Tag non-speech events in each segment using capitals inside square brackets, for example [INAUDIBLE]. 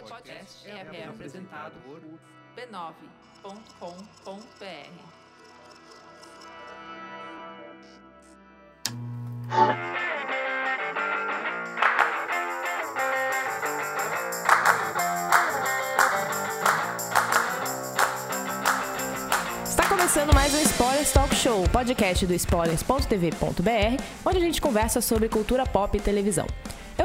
podcast é apresentado por b9.com.br. Está começando mais um Spoilers Talk Show, podcast do spoilers.tv.br, onde a gente conversa sobre cultura pop e televisão.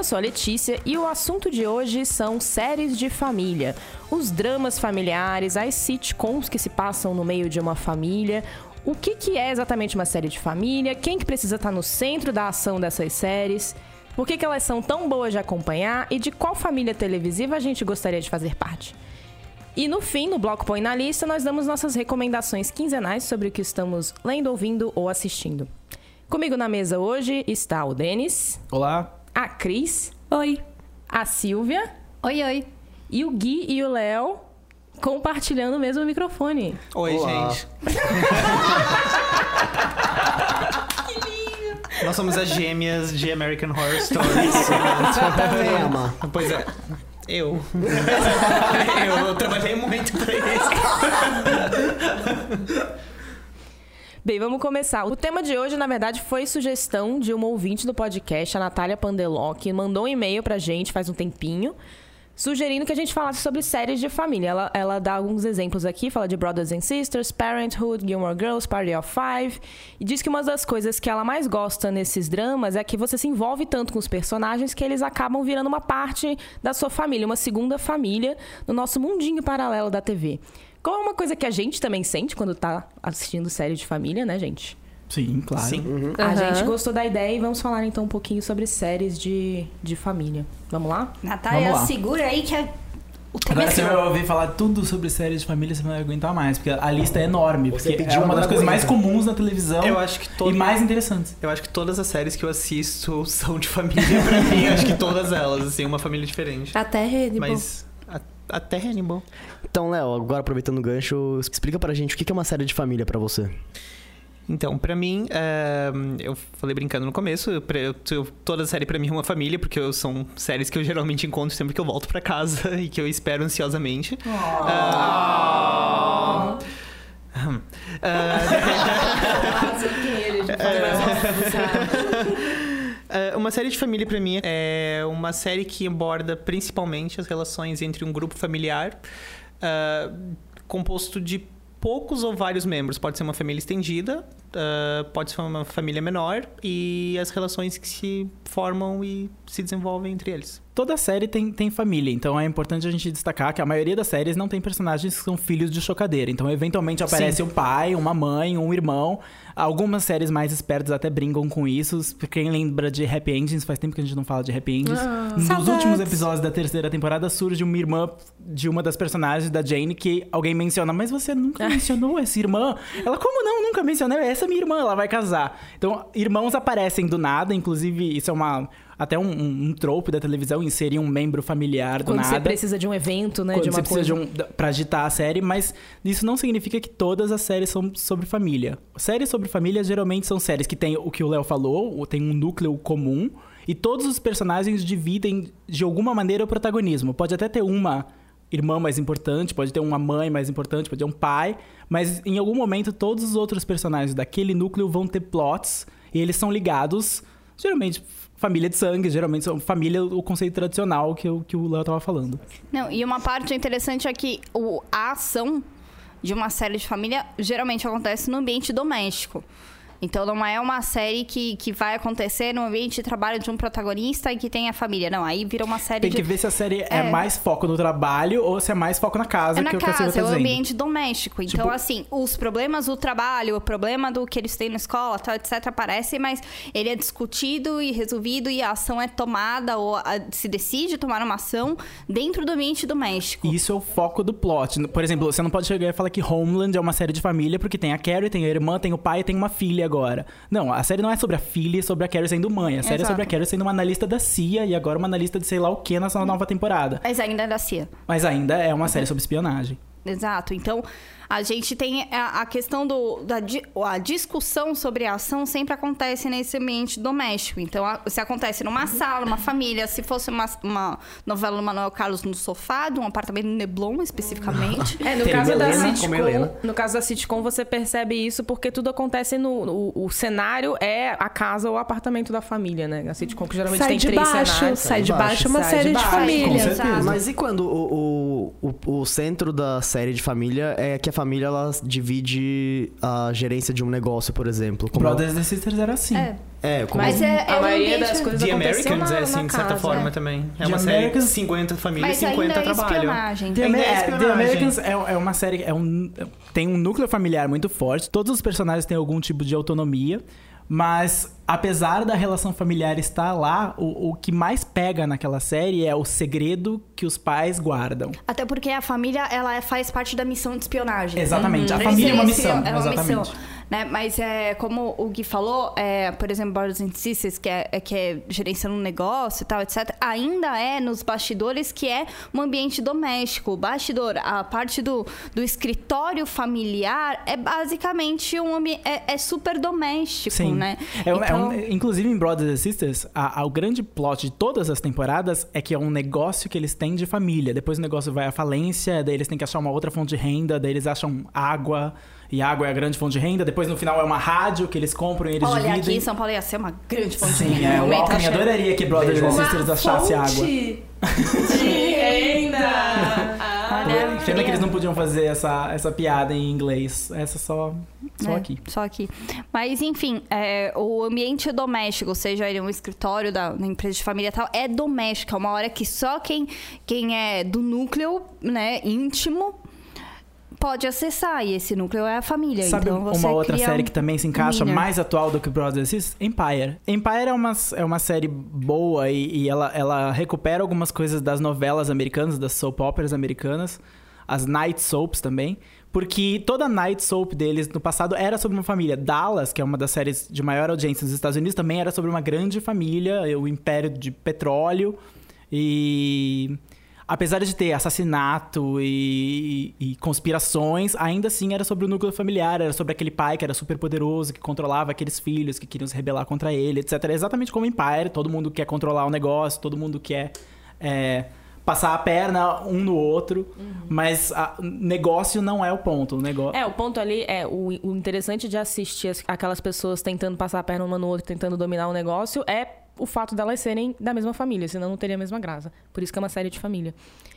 Eu sou a Letícia e o assunto de hoje são séries de família. Os dramas familiares, as sitcoms que se passam no meio de uma família. O que, que é exatamente uma série de família? Quem que precisa estar no centro da ação dessas séries? Por que, que elas são tão boas de acompanhar? E de qual família televisiva a gente gostaria de fazer parte? E no fim, no bloco Põe na Lista, nós damos nossas recomendações quinzenais sobre o que estamos lendo, ouvindo ou assistindo. Comigo na mesa hoje está o Denis, Olá. A Cris, Oi. a Silvia Oi, oi. e o Gui e o Léo compartilhando o mesmo microfone. Oi, Olá. gente. [LAUGHS] Nós somos as gêmeas de American Horror Stories. Tema. pois é. [LAUGHS] Eu. eu trabalhei muito pra isso. [LAUGHS] Bem, vamos começar. O tema de hoje, na verdade, foi sugestão de uma ouvinte do podcast, a Natália Pandeló, que mandou um e-mail pra gente faz um tempinho, sugerindo que a gente falasse sobre séries de família. Ela, ela dá alguns exemplos aqui, fala de Brothers and Sisters, Parenthood, Gilmore Girls, Party of Five, e diz que uma das coisas que ela mais gosta nesses dramas é que você se envolve tanto com os personagens que eles acabam virando uma parte da sua família, uma segunda família no nosso mundinho paralelo da TV. Como é uma coisa que a gente também sente quando tá assistindo série de família, né, gente? Sim, claro. Sim. A Aham. gente gostou da ideia e vamos falar então um pouquinho sobre séries de, de família. Vamos lá? Natália, Vamos lá. segura aí que é... Agora é você vai ouvir falar tudo sobre séries de família, você não vai aguentar mais, porque a lista é enorme, Você porque é pediu, uma das coisas mais comuns na televisão Eu acho que todo- e mais interessantes. Eu acho que todas as séries que eu assisto são de família pra mim. Acho que todas elas, assim, uma família diferente. Até Hannibal. Mas a- até Hannibal. Então, Léo, agora aproveitando o gancho, explica pra gente o que é uma série de família pra você. Então, pra mim, é, eu falei brincando no começo, eu, pra- eu- toda série pra mim é uma família, porque eu- são séries que eu geralmente encontro sempre que eu volto pra casa [LAUGHS] e que eu espero ansiosamente. Ah, [LAUGHS] hum. É, [LAUGHS] uma série de família pra mim é uma série que aborda principalmente as relações entre um grupo familiar ah, composto de poucos ou vários membros. Pode ser uma família estendida, ah, pode ser uma família menor e as relações que se formam e se desenvolvem entre eles. Toda série tem, tem família, então é importante a gente destacar que a maioria das séries não tem personagens que são filhos de chocadeira. Então, eventualmente aparece um pai, uma mãe, um irmão. Algumas séries mais espertas até brincam com isso. Quem lembra de Happy Endings, faz tempo que a gente não fala de Happy Endings. Nos Saudades. últimos episódios da terceira temporada surge uma irmã de uma das personagens da Jane que alguém menciona, mas você nunca mencionou essa irmã? Ela, como não? Nunca mencionei. Essa é minha irmã, ela vai casar. Então, irmãos aparecem do nada, inclusive isso é uma até um, um, um trope da televisão, inserir um membro familiar do Quando nada você precisa de um evento, né? quando de uma você precisa coisa. de um pra agitar a série, mas isso não significa que todas as séries são sobre família. Séries sobre família geralmente são séries que tem o que o Léo falou, tem um núcleo comum e todos os personagens dividem de alguma maneira o protagonismo. Pode até ter uma irmã mais importante, pode ter uma mãe mais importante, pode ter um pai, mas em algum momento todos os outros personagens daquele núcleo vão ter plots e eles são ligados, geralmente família de sangue, geralmente são família, o conceito tradicional que, o- que o Léo tava falando. Não, e uma parte interessante é que o, a ação de uma série de família geralmente acontece no ambiente doméstico. Então não é uma série que, que vai acontecer no ambiente de trabalho de um protagonista e que tem a família. Não, aí vira uma série Tem de. que ver se a série é, É. mais foco no trabalho ou se é mais foco na casa, É na que é o casa, tá é o ambiente doméstico. Então, Tipo- assim, os problemas do trabalho, o problema do que eles têm na escola, tal, etc., aparece, mas ele é discutido e resolvido e a ação é tomada ou a- se decide tomar uma ação dentro do ambiente doméstico. Isso é o foco do plot. Por exemplo, você não pode chegar e falar que Homeland é uma série de família porque tem a Carrie, tem a irmã, tem o pai e tem uma filha agora. Não, a série não é sobre a filha e sobre a Carrie sendo mãe. A série é Exato. sobre a Carrie sendo uma analista da CIA e agora uma analista de sei lá o que nessa nova temporada. Mas ainda é da CIA. Mas ainda é uma série sobre espionagem. Exato. Então, A gente tem a, a questão do, da a discussão sobre a ação sempre acontece nesse ambiente doméstico. Então, a- se acontece numa sala, uma família, se fosse uma, uma novela do Manuel Carlos no sofá, de um apartamento no Neblon, especificamente. É, no Tem caso da Helena, como sitcom, no caso da sitcom você percebe isso porque tudo acontece no, no- o cenário é a casa ou o apartamento da família, né? A sitcom que geralmente Sai tem de três baixo, cenários. sai de Sai de baixo uma Sai série de de, baixo, com família. certeza. Exato. Mas e quando o, o, o, o centro da série de família é que a família ela divide a gerência de um negócio, por exemplo? Como Brothers and Sisters era assim. É. É, como Mas é, a é um maioria ambiente- das coisas The Americans na, é assim, de certa casa, forma né? também. É The uma série Americans- 50 famílias, Mas 50 ainda é trabalham. The, Ainda é Amer- é, The. Americans é, é uma série, é um, tem um núcleo familiar muito forte. Todos os personagens têm algum tipo de autonomia, mas apesar da relação familiar estar lá, o, o que mais pega naquela série é o segredo que os pais guardam. Até porque a família, ela é- faz parte da missão de espionagem. Exatamente, a Esse- família é uma missão. É uma exatamente. missão. Né? Mas é, como o Gui falou, é, por exemplo, Brothers and Sisters, que é, é- que é gerenciando um negócio e tal, etc., ainda é nos bastidores que é um ambiente doméstico. O bastidor, a parte do, do escritório familiar é basicamente um ambiente. É, é super doméstico, Sim. né? É um- é Então- um- inclusive em Brothers and Sisters, a- a- o grande plot de todas as temporadas é que é um negócio que eles têm de família. Depois o negócio vai à falência, daí eles têm que achar uma outra fonte de renda, daí eles acham água, e água é a grande fonte de renda. Depois no final é uma rádio que eles compram e eles Olha, aqui dividem. em São Paulo ia ser uma grande fonte de Sim, renda. é, no o Alckmin adoraria que Brothers and Sisters achasse água. de renda. Olha, Pena que eles não podiam fazer essa, essa piada em inglês. Essa só, só É, aqui. Só aqui. Mas, enfim, é, o ambiente doméstico, seja ele um escritório da, da empresa de família e tal, é doméstico. É uma hora que só quem, quem é do núcleo né, íntimo pode acessar. E esse núcleo é a família. Sabe então, uma outra série um- que também se encaixa mais atual do que Brothers Sisters? Empire. Empire é uma, é uma série boa e, e ela, ela recupera algumas coisas das novelas americanas, das soap operas americanas, as night soaps também. Porque toda night soap deles no passado era sobre uma família. Dallas, que é uma das séries de maior audiência nos Estados Unidos, também era sobre uma grande família, o império de petróleo. E apesar de ter assassinato e, e conspirações, ainda assim era sobre o núcleo familiar, era sobre aquele pai que era super poderoso, que controlava aqueles filhos que queriam se rebelar contra ele, etc. É exatamente como Empire, todo mundo quer controlar o negócio, todo mundo quer é, passar a perna um no outro, mas a- negócio não é o ponto. O negócio... É, o ponto ali é o, o interessante de assistir as- aquelas pessoas tentando passar a perna uma no outro, tentando dominar o negócio, é o fato delas serem da mesma família, senão não teria a mesma graça. Por isso que é uma série de família.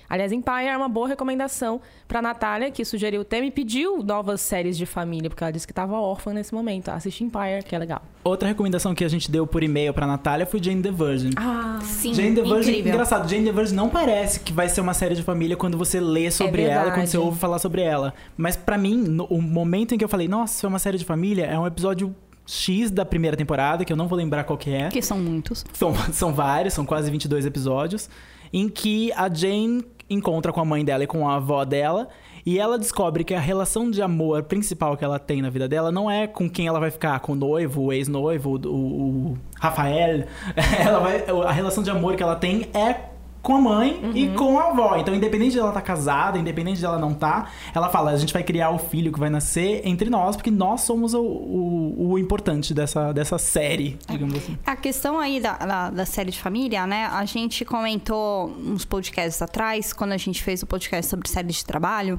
Aliás, Empire é uma boa recomendação pra Natália, que sugeriu o tema e pediu novas séries de família, porque ela disse que tava órfã nesse momento. Assiste Empire, que é legal. Outra recomendação que a gente deu por e-mail pra Natália foi Jane the Virgin. Ah, Sim, Jane the Virgin, incrível. engraçado, Jane the Virgin não parece que vai ser uma série de família quando você lê sobre ela, verdade. quando você ouve falar sobre ela. Mas pra mim, no- o momento em que eu falei, nossa, isso é uma série de família, é um episódio X da primeira temporada, que eu não vou lembrar qual que é. Que são muitos. São, [LAUGHS] são vários, são quase 22 episódios, em que a Jane encontra com a mãe dela e com a avó dela, e ela descobre que a relação de amor principal que ela tem na vida dela não é com quem ela vai ficar, com o noivo, o ex-noivo, o, o Rafael. [LAUGHS] Ela vai, a relação de amor que ela tem é com a mãe e com a avó. Então, independente de ela estar casada, independente de ela não estar, ela fala: a gente vai criar o filho que vai nascer entre nós, porque nós somos o, o, o importante dessa, dessa série, digamos assim. A questão aí da, da, da série de família, né? A gente comentou uns podcasts atrás, quando a gente fez o podcast sobre séries de trabalho,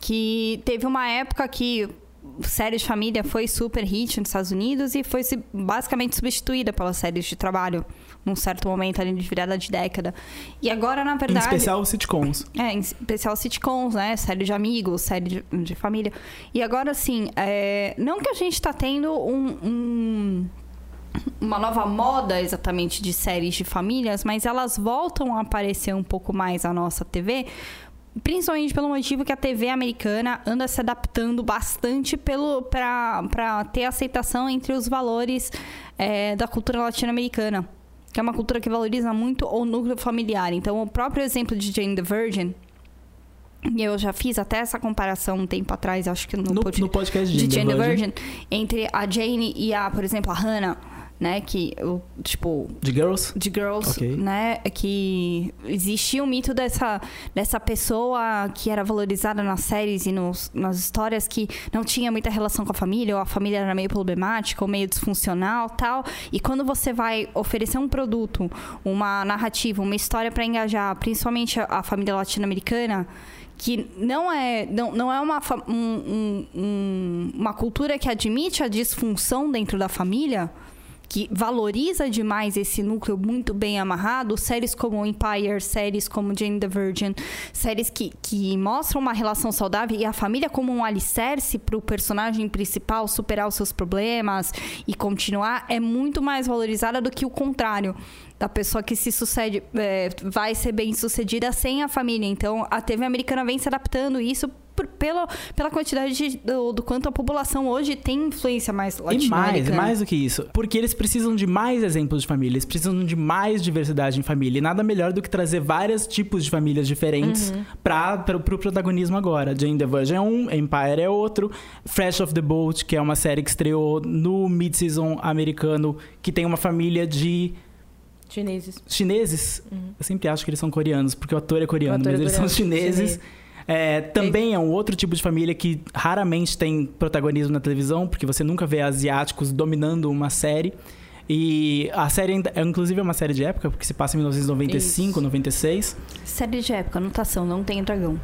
que teve uma época que série de família foi super hit nos Estados Unidos e foi basicamente substituída pelas séries de trabalho num certo momento ali de virada de década. E agora, na Em verdade. especial os sitcoms. É, em especial sitcoms, né? Série de amigos, série de, de família. E agora, assim, é, não que a gente tá tendo um- um- uma nova moda exatamente de séries de famílias, mas elas voltam a aparecer um pouco mais à nossa TV. Principalmente pelo motivo que a TV americana anda se adaptando bastante para ter aceitação entre os valores é, da cultura latino-americana. Que é uma cultura que valoriza muito o núcleo familiar. Então, o próprio exemplo de Jane the Virgin, e eu já fiz até essa comparação um tempo atrás, acho que no, No, pod- no podcast de de Jane the Virgin. Virgin, entre a Jane e a, por exemplo, a Hannah. Né? Que, tipo, De Girls? de girls, Ok. né? Que existia o mito dessa, dessa pessoa que era valorizada nas séries e nos, nas histórias que não tinha muita relação com a família, ou a família era meio problemática, ou meio disfuncional tal. E quando você vai oferecer um produto, uma narrativa, uma história para engajar, principalmente a, família latino-americana, que não é, não, não é uma, um- um- um- uma cultura que admite a disfunção dentro da família, que valoriza demais esse núcleo muito bem amarrado, séries como Empire, séries como Jane the Virgin, séries que, que mostram uma relação saudável e a família como um alicerce para o personagem principal superar os seus problemas e continuar, é muito mais valorizada do que o contrário. Da pessoa que se sucede, é, vai ser bem sucedida sem a família. Então, a TV americana vem se adaptando isso por- pela, pela quantidade de- do, do quanto a população hoje tem influência mais E mais, latino-americana. mais do que isso. Porque eles precisam de mais exemplos de família, eles precisam de mais diversidade em família. E nada melhor do que trazer vários tipos de famílias diferentes para pro, pro protagonismo agora. Jane the Virgin é um, Empire é outro. Fresh of the Boat, que é uma série que estreou no mid-season americano, que tem uma família de Chineses. chineses. Eu sempre acho que eles são coreanos, porque o ator é coreano, O ator é mas eles são chineses. chinês. É, também é um outro tipo de família que raramente tem protagonismo na televisão, porque você nunca vê asiáticos dominando uma série. E a série, ainda, é, inclusive, é uma série de época, porque se passa em 1995, Isso. 96. Série de época, anotação, não tem dragão.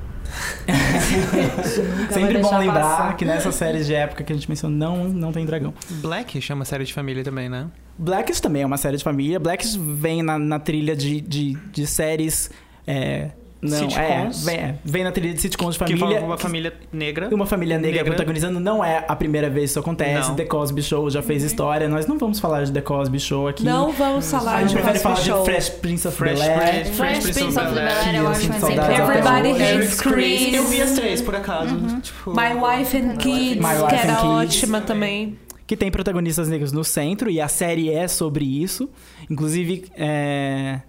[LAUGHS] Sempre bom lembrar passar. que nessas séries de época que a gente mencionou, não, não tem dragão. Black chama série de família também, né? Blackish também é uma série de família. Blackish vem na, na trilha de, de, de séries. É, não, Sitcoms. É, vem, é, vem na trilha de sitcoms de que família. fala uma que- família negra. Uma família negra, Negra. protagonizando não é a primeira vez que isso acontece. Não. The Cosby Show já fez história. Nós não vamos falar de The Cosby Show aqui. Não vamos falar A gente de prefere Cosby falar Show. de Fresh Prince of Fresh Bel-Air. Prince, Fresh Prince of Bel-Air, Que eu acho até Everybody hates Chris. Eu vi as três, por acaso. Tipo, My Wife and Kids, My Wife que era Kids. ótima também. que tem protagonistas negros no centro e a série é sobre isso. Inclusive, é,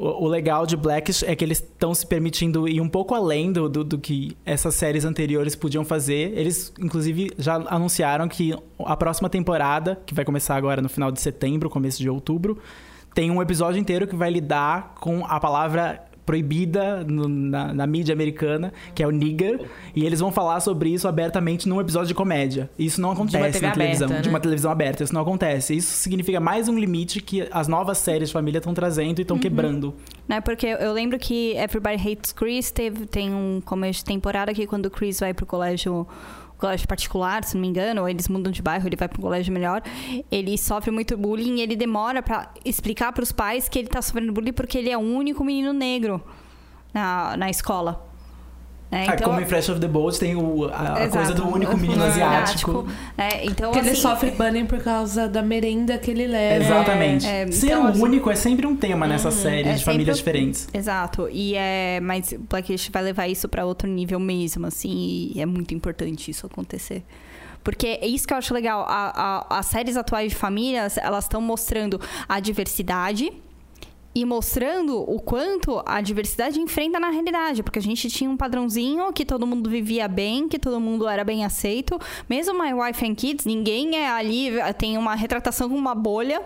o, legal de Blackish é que eles estão se permitindo ir um pouco além do, do, do que essas séries anteriores podiam fazer. Eles, inclusive, já anunciaram que a próxima temporada, que vai começar agora no final de setembro, começo de outubro, tem um episódio inteiro que vai lidar com a palavra proibida no- na, na mídia americana, que é o nigger, e eles vão falar sobre isso abertamente num episódio de comédia. Isso não acontece na televisão, aberta, de né? uma televisão aberta, isso não acontece. Isso significa mais um limite que as novas séries de família estão trazendo e estão quebrando. Né? Porque eu lembro que Everybody Hates Chris teve, tem um começo de temporada que quando o Chris vai pro colégio colégio particular, se não me engano, ou eles mudam de bairro, ele vai para um colégio melhor, ele sofre muito bullying e ele demora pra explicar pros pais que ele tá sofrendo bullying porque ele é o único menino negro na, na escola. Né? Ah, como em Fresh of the Boat tem o- a, a coisa do único [LAUGHS] menino asiático. É, então, Que ele assim, sofre bullying por causa da merenda que ele leva. Exatamente. é, Ser então, o assim- único é sempre um tema nessa série é de famílias diferentes. Exato. E é, mas Blackish vai levar isso para outro nível mesmo, assim, e é muito importante isso acontecer. Porque é isso que eu acho legal. A- a- as séries atuais de famílias, elas estão mostrando a diversidade e mostrando o quanto a diversidade enfrenta na realidade. Porque a gente tinha um padrãozinho que todo mundo vivia bem, que todo mundo era bem aceito. Mesmo My Wife and Kids, ninguém é ali, tem uma retratação com uma bolha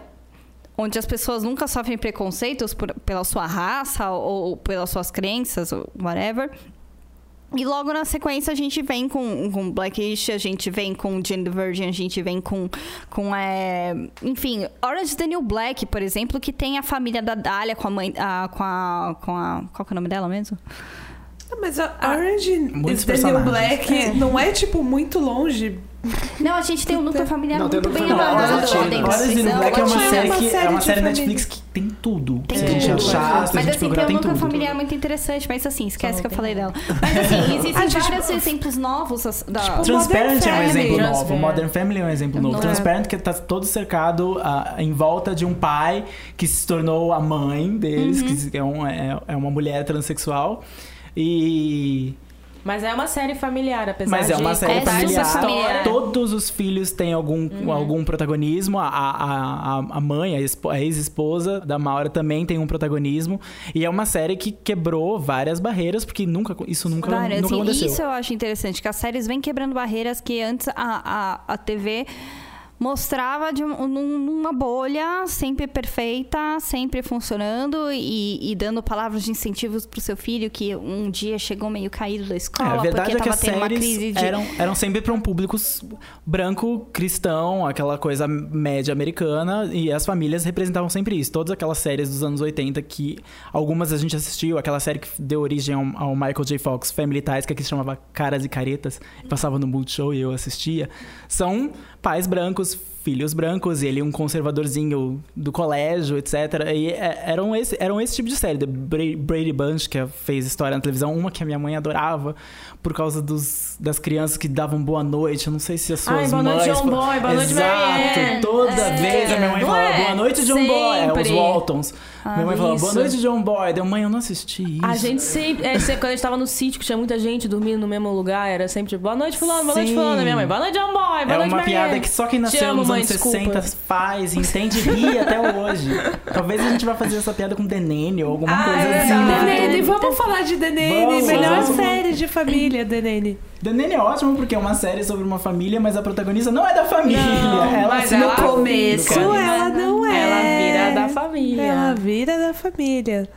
onde as pessoas nunca sofrem preconceitos por- pela sua raça ou, ou pelas suas crenças, ou whatever. E logo na sequência a gente vem com, com Blackish, a gente vem com Jane the Virgin, a gente vem com, com é, enfim, Orange New Black, por exemplo, que tem a família da Dália com a mãe, a, com a, com a, qual que é o nome dela mesmo? Ah, Mas a Orange is the New personagens. Black É. não é, tipo, muito longe. Não, a gente tem um núcleo familiar Não, tem muito um bem núcleo familiar amarrado Black é uma série que é uma série família. Netflix que tem tudo. Tem se a gente tudo. achar, se a Mas gente assim, tem procurar, um tem núcleo tudo. familiar muito interessante, mas assim, esquece que eu falei dela. Mas assim, [LAUGHS] existem vários exemplos novos da... Tipo, Transparent é um exemplo novo. Modern Family é um exemplo novo. É. Transparent que tá todo cercado ah, em volta de um pai que se tornou a mãe deles, que é, um- é- é uma mulher transexual. E. Mas é uma série familiar, apesar Mas é de uma série É familiar. familiar. Todos os filhos têm algum, algum protagonismo. A, a, a, a mãe, a espo- a ex-esposa da Maura também tem um protagonismo. E é uma série que quebrou várias barreiras, porque nunca, isso nunca, Várias, nunca assim, aconteceu. Isso eu acho interessante, que as séries vêm quebrando barreiras que antes a, a, a TV mostrava de um- num- numa bolha sempre perfeita, sempre funcionando e, e dando palavras de incentivos pro seu filho que um dia chegou meio caído da É, escola a verdade porque é que tava as tendo uma crise de eram, eram sempre para um público branco, cristão, aquela coisa média americana, e as famílias representavam sempre isso. Todas aquelas séries dos anos 80 que algumas a gente assistiu, aquela série que deu origem ao, ao Michael J. Fox, Family Ties, que aqui se chamava Caras e Caretas, passava no Multishow e eu assistia, são pais brancos, filhos brancos, e ele um conservadorzinho do colégio, etc. E é, eram, esse, eram esse tipo de série. The Bra- Brady Bunch, que fez história na televisão, uma que a minha mãe adorava, por causa dos, das crianças que davam boa noite. Eu não sei se as suas Ai, boa mães... noite, John Boy, boa noite, Exato, Marianne. toda É. vez a minha mãe falava, é? boa noite, John Boy. É, os Sempre. Waltons. minha mãe falava, boa noite, John Boy. Deu, mãe, eu não assisti isso. A gente sempre, é, sempre, quando a gente tava no sítio, que tinha muita gente dormindo no mesmo lugar, era sempre tipo, boa noite, fulano, boa noite, Sim. fulano. Minha mãe, boa noite, John Boy, boa É noite, uma Marianne. piada que só quem Te nasceu amo, nos mãe, anos desculpa. 60 faz, entende e ri até hoje. Talvez a gente vá fazer essa piada com Denene ou alguma Ah, coisa é assim. né? Denene, vamos falar de Denene. Vamos, Melhor vamos. série de família, Denene. Denene é ótimo porque é uma série sobre uma família, mas a protagonista não é da família. ela mas no começo, ela não é. Ela vira da família. Ela vira da família.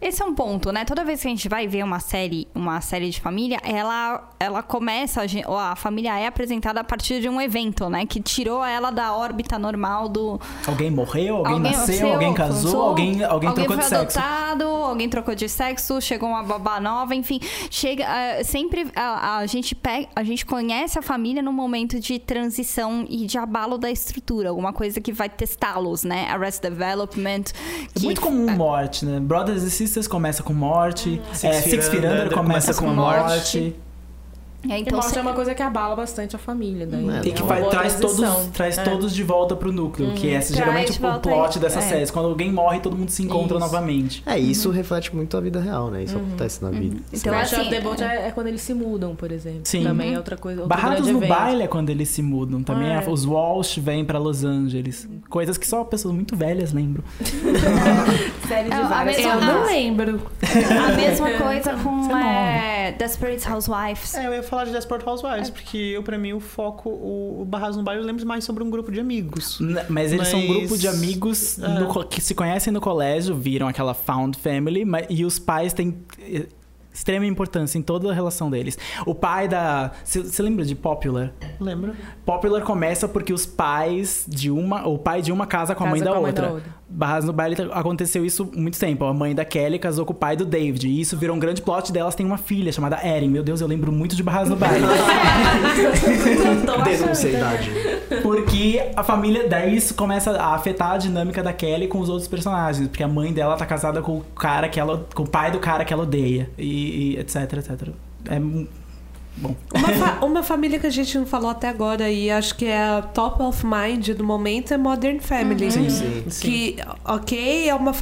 Esse é um ponto, né? Toda vez que a gente vai ver uma série, uma série de família, ela, ela começa, a, a família é apresentada a partir de um evento, né? Que tirou ela da órbita normal do. Alguém morreu, alguém, nasceu, nasceu, alguém casou, casou, alguém, alguém, trocou foi de sexo. adotado, alguém trocou de sexo, chegou uma babá nova, enfim, chega eh, sempre a, a gente pega, a gente conhece a família no momento de transição e de abalo da estrutura, alguma coisa que vai testá-los, né? Arrest Development. É que- muito comum morte, né? Brothers and Sisters começa com morte, Six é, Feet Under Under começa com com morte. morte. É, então, morte é uma coisa que abala bastante a família. Daí. É, E que vai, boa traz, transição. todos, traz É. todos de volta pro núcleo, que é Traz geralmente o plot aí. dessas É. séries. Quando alguém morre, todo mundo se encontra Isso. novamente. É, isso reflete muito a vida real, né? Isso acontece na vida. Então, Crash assim, of the Boat é, é quando eles se mudam, por exemplo. Sim. Também é outra coisa. outro Barrados no evento. baile é quando eles se mudam. Também Ah, é- é. os Walsh vêm pra Los Angeles. Coisas que só pessoas muito velhas lembram. [LAUGHS] Série de É, a várias mesma- Eu não lembro. a mesma coisa [LAUGHS] com é, Desperate Housewives. É, eu ia falar de Desperate Housewives, porque eu, pra mim, o foco, o, o Barrados no Baile, eu lembro mais sobre um grupo de amigos. N- Mas eles são um Mas- grupo de amigos É. no que se conhecem no colégio, viram aquela found family, mas- e os pais têm eh, extrema importância em toda a relação deles. O pai da. Você lembra de Popular? Lembra? Popular começa porque os pais de uma. O pai de uma casa com a Casa mãe da com a mãe outra. da outra. Barras no baile aconteceu isso muito tempo. A mãe da Kelly casou com o pai do David. E isso virou um grande plot delas. Tem uma filha chamada Erin. Meu Deus, eu lembro muito de Barras no baile. [LAUGHS] Denúncia a idade. Porque a família. Daí isso começa a afetar a dinâmica da Kelly com os outros personagens. Porque a mãe dela tá casada com o cara que ela. com o pai do cara que ela odeia. E, e etc, etc. É. Bom. Uma, fa- uma família que a gente não falou até agora e acho que é a top of mind do momento é Modern Family. Sim. Sim. Que, ok, é uma.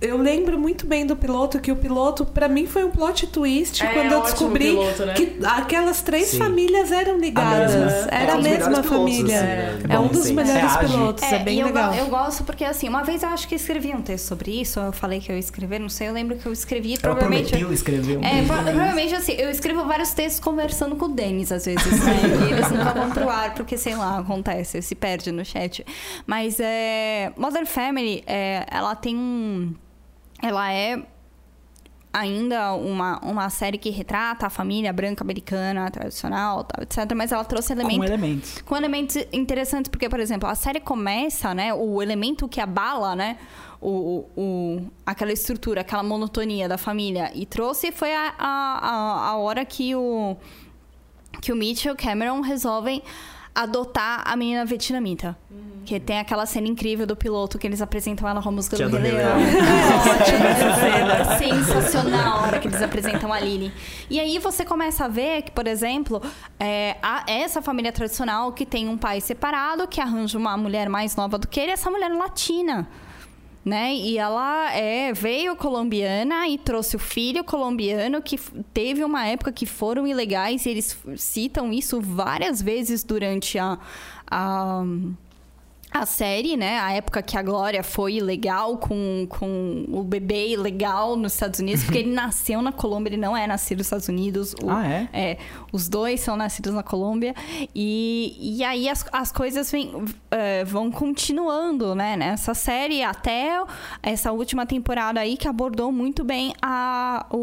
Eu lembro muito bem do piloto, que o piloto, pra mim, foi um plot twist É, quando eu descobri piloto, né? que aquelas três Sim. famílias eram ligadas. mesma. Era É a um dos mesma melhores pilotos, família. assim, né? É um Bom, dos sim. melhores É ágil. pilotos, é, bem e eu, legal. eu gosto porque, assim, uma vez eu acho que escrevi um texto sobre isso, eu falei que eu ia escrever, não sei, eu lembro que eu escrevi, Ela provavelmente... prometeu escrever um É, pro- mas- provavelmente assim, eu escrevo vários textos conversando com o Denis, às vezes, né? [LAUGHS] E eles nunca vão pro ar, porque, sei lá, acontece, se perde no chat. Mas é. Modern Family, é, ela tem um. Ela é ainda uma, uma série que retrata a família branca americana, tradicional, tal, etc. Mas ela trouxe Com elementos elementos. com elementos interessantes, porque, por exemplo, a série começa, né? O elemento que abala, né? O, o, aquela estrutura, aquela monotonia da família. E trouxe foi a, a, a, hora que o, que o Mitchell e o Cameron resolvem adotar a menina vietnamita. Que tem aquela cena incrível do piloto que eles apresentam ela com a música Que do Rei Leão. Sensacional a hora que eles apresentam a Lily. E aí você começa a ver que, por exemplo, é, a- essa família tradicional que tem um pai separado, que arranja uma mulher mais nova do que ele, essa mulher latina. Né? E ela é, veio colombiana e trouxe o filho colombiano que teve uma época que foram ilegais e eles citam isso várias vezes durante a, a, a série, né? A época que a Glória foi legal com, com o bebê legal nos Estados Unidos, porque ele [LAUGHS] nasceu na Colômbia, ele não é nascido nos Estados Unidos. O- Ah, é? É, os dois são nascidos na Colômbia. E, e aí as, as coisas vem, eh, vão continuando, né? Nessa série, até essa última temporada aí, que abordou muito bem a, o,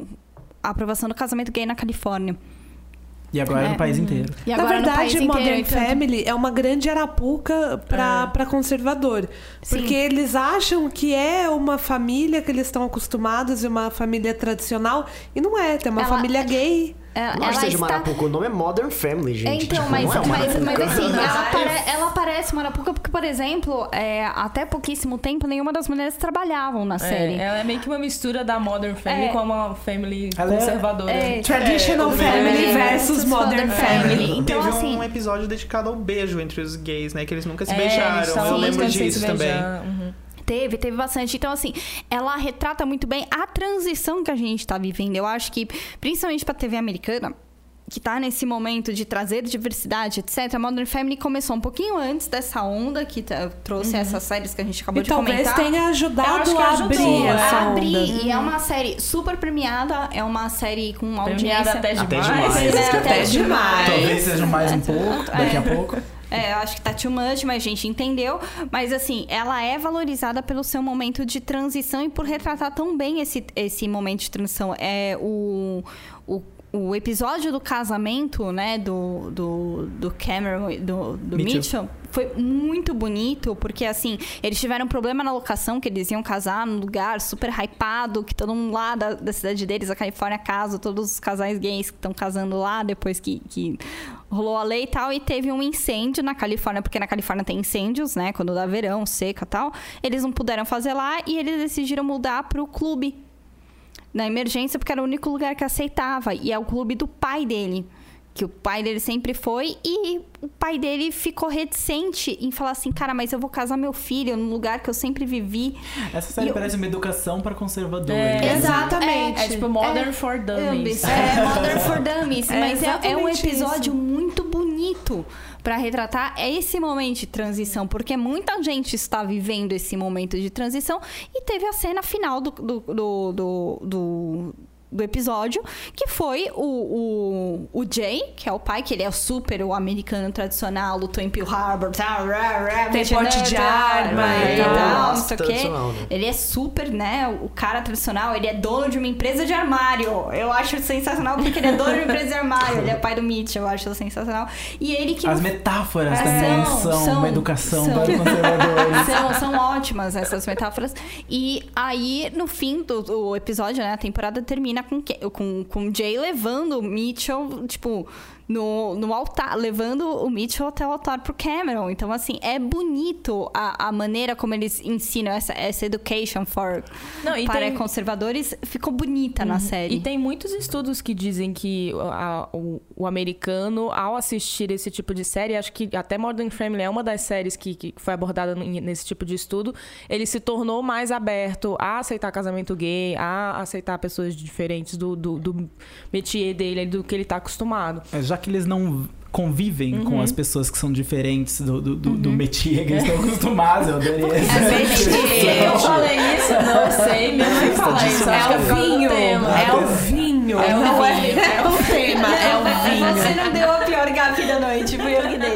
o- a aprovação do casamento gay na Califórnia. E agora é É. no país inteiro. E Na agora no país verdade, inteiro, Modern então- Family é uma grande arapuca pra, pra conservador. Sim. Porque eles acham que é uma família que eles estão acostumados e uma família tradicional. E não é, tem uma Ela- família gay. Ela, Não acho que ela seja está... Marapuca. O nome é Modern Family, É, gente. então, Tipo, mas, é mas, mas Marapuca. assim, [LAUGHS] ela, pare- ela parece uma arapuca porque, por exemplo, é, até pouquíssimo tempo, nenhuma das mulheres trabalhavam na série. É, ela é meio que uma mistura da Modern Family É. com uma family Ela é- conservadora. É, Traditional É, Family versus Modern Family. Então, Teve assim, um episódio dedicado ao beijo entre os gays, né? Que eles nunca se É, beijaram. Eu lembro disso também. Uhum. Teve, teve bastante. Então, assim, ela retrata muito bem a transição que a gente tá vivendo. Eu acho que, principalmente pra TV americana, que tá nesse momento de trazer diversidade, etc. A Modern Family começou um pouquinho antes dessa onda que tá- trouxe essas séries que a gente acabou E de talvez comentar. tenha Eu ajudado a abrir é. essa abrir. onda. E é uma série super premiada, é uma série com uma Premiada audiência... até Até demais. demais. É, Até demais. Talvez seja mais um pouco, daqui a pouco. [LAUGHS] É, eu acho que tá too much, mas a gente entendeu. Mas assim, ela é valorizada pelo seu momento de transição e por retratar tão bem esse, esse momento de transição. É o. o o episódio do casamento, né, do, do, do Cameron, do, do Mitchell. Mitchell. foi muito bonito, porque assim, eles tiveram um problema na locação, que eles iam casar num lugar super hypado, que todo mundo lá da, da cidade deles, a Califórnia, casa, todos os casais gays que estão casando lá depois que, que rolou a lei e tal, e teve um incêndio na Califórnia, porque na Califórnia tem incêndios, né, quando dá verão, seca e tal. Eles não puderam fazer lá e eles decidiram mudar pro clube na emergência porque era o único lugar que aceitava e é o clube do pai dele que o pai dele sempre foi e o pai dele ficou reticente em falar assim cara mas eu vou casar meu filho num lugar que eu sempre vivi Essa série E eu- parece uma educação para conservadores. É, Exatamente. É, tipo Modern for Dummies. é Modern for [LAUGHS] Dummies É mas é, é um episódio muito bonito pra retratar esse momento de transição porque muita gente está vivendo esse momento de transição e teve a cena final do, do, do, do, do- do episódio, que foi o, o, o Jay, que é o pai, que ele é super o americano tradicional, lutou em Pearl Harbor, tá, rá, rá, Tem porte de arma e tal. não sei o quê. Né? Ele é super, né, o cara tradicional, ele é dono de uma empresa de armário. Eu acho sensacional porque ele é dono de uma empresa de armário. Ele é pai do Mitch, eu acho sensacional. E ele que As metáforas É, também são, são, são, uma educação são. para os conservadores. [LAUGHS] são, são ótimas essas metáforas. E aí, no fim do, do episódio, né? A temporada termina com, que- com, com o Jay levando o Mitchell, tipo, no, no altar, levando o Mitchell até o altar pro Cameron. Então, assim, é bonito a, a maneira como eles ensinam essa, essa education for Não, e para tem- conservadores. Ficou bonita na série. E tem muitos estudos que dizem que a- o, o americano, ao assistir esse tipo de série, acho que até Modern Family é uma das séries que, que foi abordada nesse tipo de estudo, ele se tornou mais aberto a aceitar casamento gay, a aceitar pessoas diferentes do, do, do métier dele, do que ele tá acostumado. É, Já que eles não convivem Uhum. com as pessoas que são diferentes do, do, do, do métier que eles estão [LAUGHS] acostumados, eu adorei É essa Eu falei isso? Não sei, minha mãe fala isso. É o vinho. É o vinho. É o vinho. É o tema, é o vinho. Você não deu a pior gafe da noite, fui eu que dei.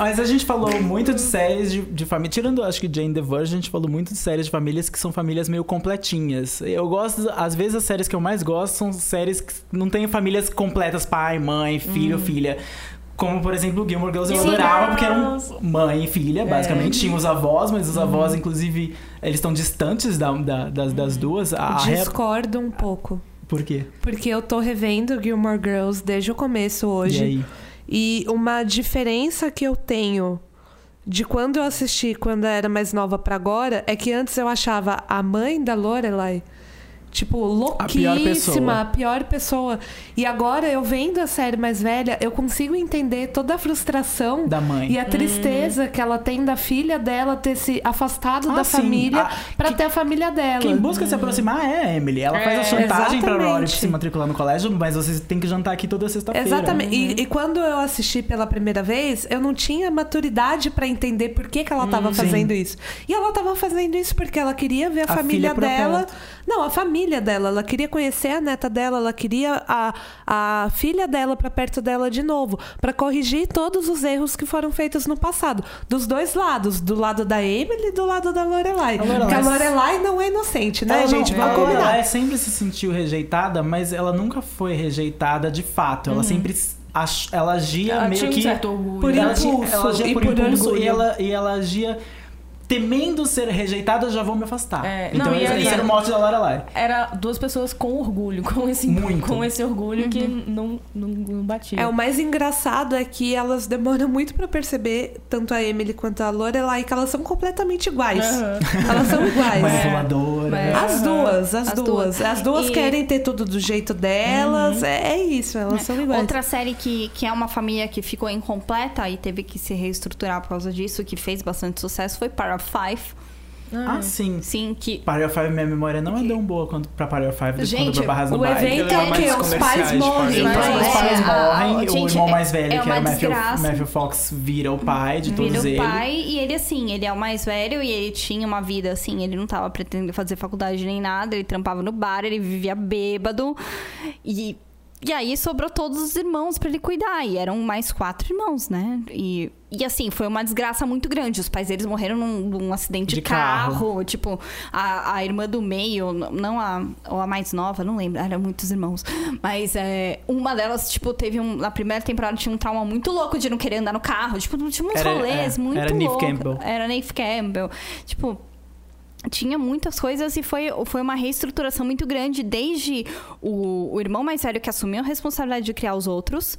Mas a gente falou muito de séries de, de família. Tirando, acho que Jane the Virgin, a gente falou muito de séries de famílias que são famílias meio completinhas. Eu gosto, às vezes, as séries que eu mais gosto são séries que não têm famílias completas: pai, mãe, filho, filha. Como, por exemplo, Gilmore Girls eu adorava, porque eram mãe e filha, basicamente. É. Tinham os avós, mas os Uhum. avós, inclusive, eles estão distantes da, da- das, das duas. A, Discordo um pouco. Por quê? Porque eu tô revendo Gilmore Girls desde o começo hoje. E aí? E uma diferença que eu tenho de quando eu assisti quando eu era mais nova pra agora é que antes eu achava a mãe da Lorelai Tipo, A pior louquíssima, pessoa. a pior pessoa. E agora, eu vendo a série mais velha, eu consigo entender toda a frustração Da mãe. e a tristeza que ela tem da filha dela ter se afastado Ah, da sim. família Ah, pra que- ter a família dela. Quem busca se aproximar é a Emily. Ela faz a chantagem pra Rory se matricular no colégio, mas você tem que jantar aqui toda sexta-feira. Exatamente. E, e quando eu assisti pela primeira vez, eu não tinha maturidade pra entender por que, que ela tava fazendo isso. E ela tava fazendo isso porque ela queria ver a, A família dela. perto. Não, a família dela. Ela queria conhecer a neta dela, ela queria a, a filha dela pra perto dela de novo, Pra corrigir todos os erros que foram feitos no passado, dos dois lados, do lado da Emily e do lado da Lorelai. A Lorelai- Porque a Lorelai não é inocente, né, Ela não- gente? Vamos a combinar. Lorelai sempre se sentiu rejeitada, mas ela nunca foi rejeitada de fato. Ela sempre ach- ela agia Ela meio tinha um que. Por ela, impulso ela agia e por, por impulso orgulho. e ela e ela agia temendo ser rejeitada, já vou me afastar. É, então não, esse, aí- esse era o mote da Lorelai. Era duas pessoas com orgulho, [LAUGHS] com esse, Muito. com esse orgulho que não, não, não batia. É, o mais engraçado é que elas demoram muito pra perceber, tanto a Emily quanto a Lorelai, que elas são completamente iguais. Elas são iguais. Manipuladora. É. As duas, as, As duas. duas. As duas E- querem ter tudo do jeito delas. É, é isso, elas são iguais. Outra série que, que é uma família que ficou incompleta e teve que se reestruturar por causa disso, que fez bastante sucesso, foi Para Five. Ah, sim. Sim, que Party of Five, minha memória não é tão boa quanto pra Party of Five do Gente, quando pra Barras no o evento é é o mais quê? Os pais morrem. Of Então, os É, pais a- morrem, o gente, irmão é- mais velho, é que era o Matthew. Matthew Fox, vira o pai de todos vira o eles. pai e ele assim, ele é o mais velho e ele tinha uma vida assim, ele não tava pretendendo fazer faculdade nem nada, ele trampava no bar, ele vivia bêbado e e aí sobrou todos os irmãos pra ele cuidar e eram mais quatro irmãos, né? E e assim, foi uma desgraça muito grande. Os pais deles morreram num, num acidente de, De carro. carro. Tipo, a, a irmã do meio, não a, ou a mais nova, não lembro. Eram muitos irmãos. Mas é, uma delas, tipo, teve um. Na primeira temporada tinha um trauma muito louco de não querer andar no carro. Tipo, tinha uns Era- rolês é, muito era Neve loucos. Campbell. Era Neve Campbell. Tipo, tinha muitas coisas e foi, foi uma reestruturação muito grande, desde o, o irmão mais velho que assumiu a responsabilidade de criar os outros,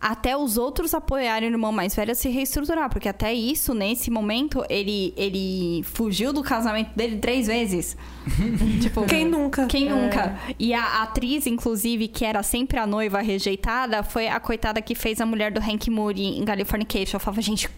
até os outros apoiarem o irmão mais velho a se reestruturar. Porque até isso, nesse momento, ele, ele fugiu do casamento dele três vezes. [LAUGHS] tipo, Quem nunca? quem nunca? E a atriz, inclusive, que era sempre a noiva rejeitada, foi a coitada que fez a mulher do Hank Moody em Californication. Eu falava, gente,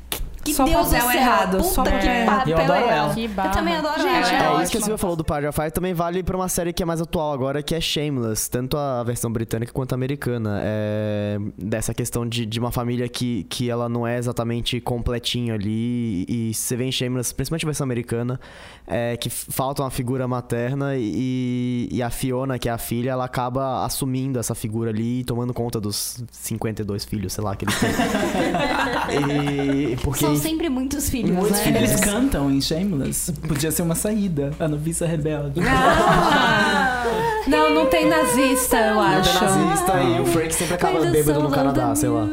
que, Só Deus papel do céu, errado, puta só que errado. papel Eu adoro errado. ela. Que Eu também adoro Gente, ela. é É, é isso que a. Silvia falou do Party of Five também vale pra uma série que é mais atual agora, que é Shameless. Tanto a versão britânica quanto a americana. É, dessa questão de, de uma família que, que ela não é exatamente completinha ali. E você vê em Shameless, principalmente a versão americana, é, que falta uma figura materna e, e a Fiona, que é a filha, ela acaba assumindo essa figura ali e tomando conta dos 52 filhos, sei lá, que eles têm. [LAUGHS] e, porque, São sempre muitos filhos, Muitos né? filhos. Eles cantam em Shameless. Podia ser uma saída. A noviça rebelde. Ah! Não, não tem nazista, eu Não acho. tem nazista e o Frank sempre acaba bêbado no Canadá, sei lá.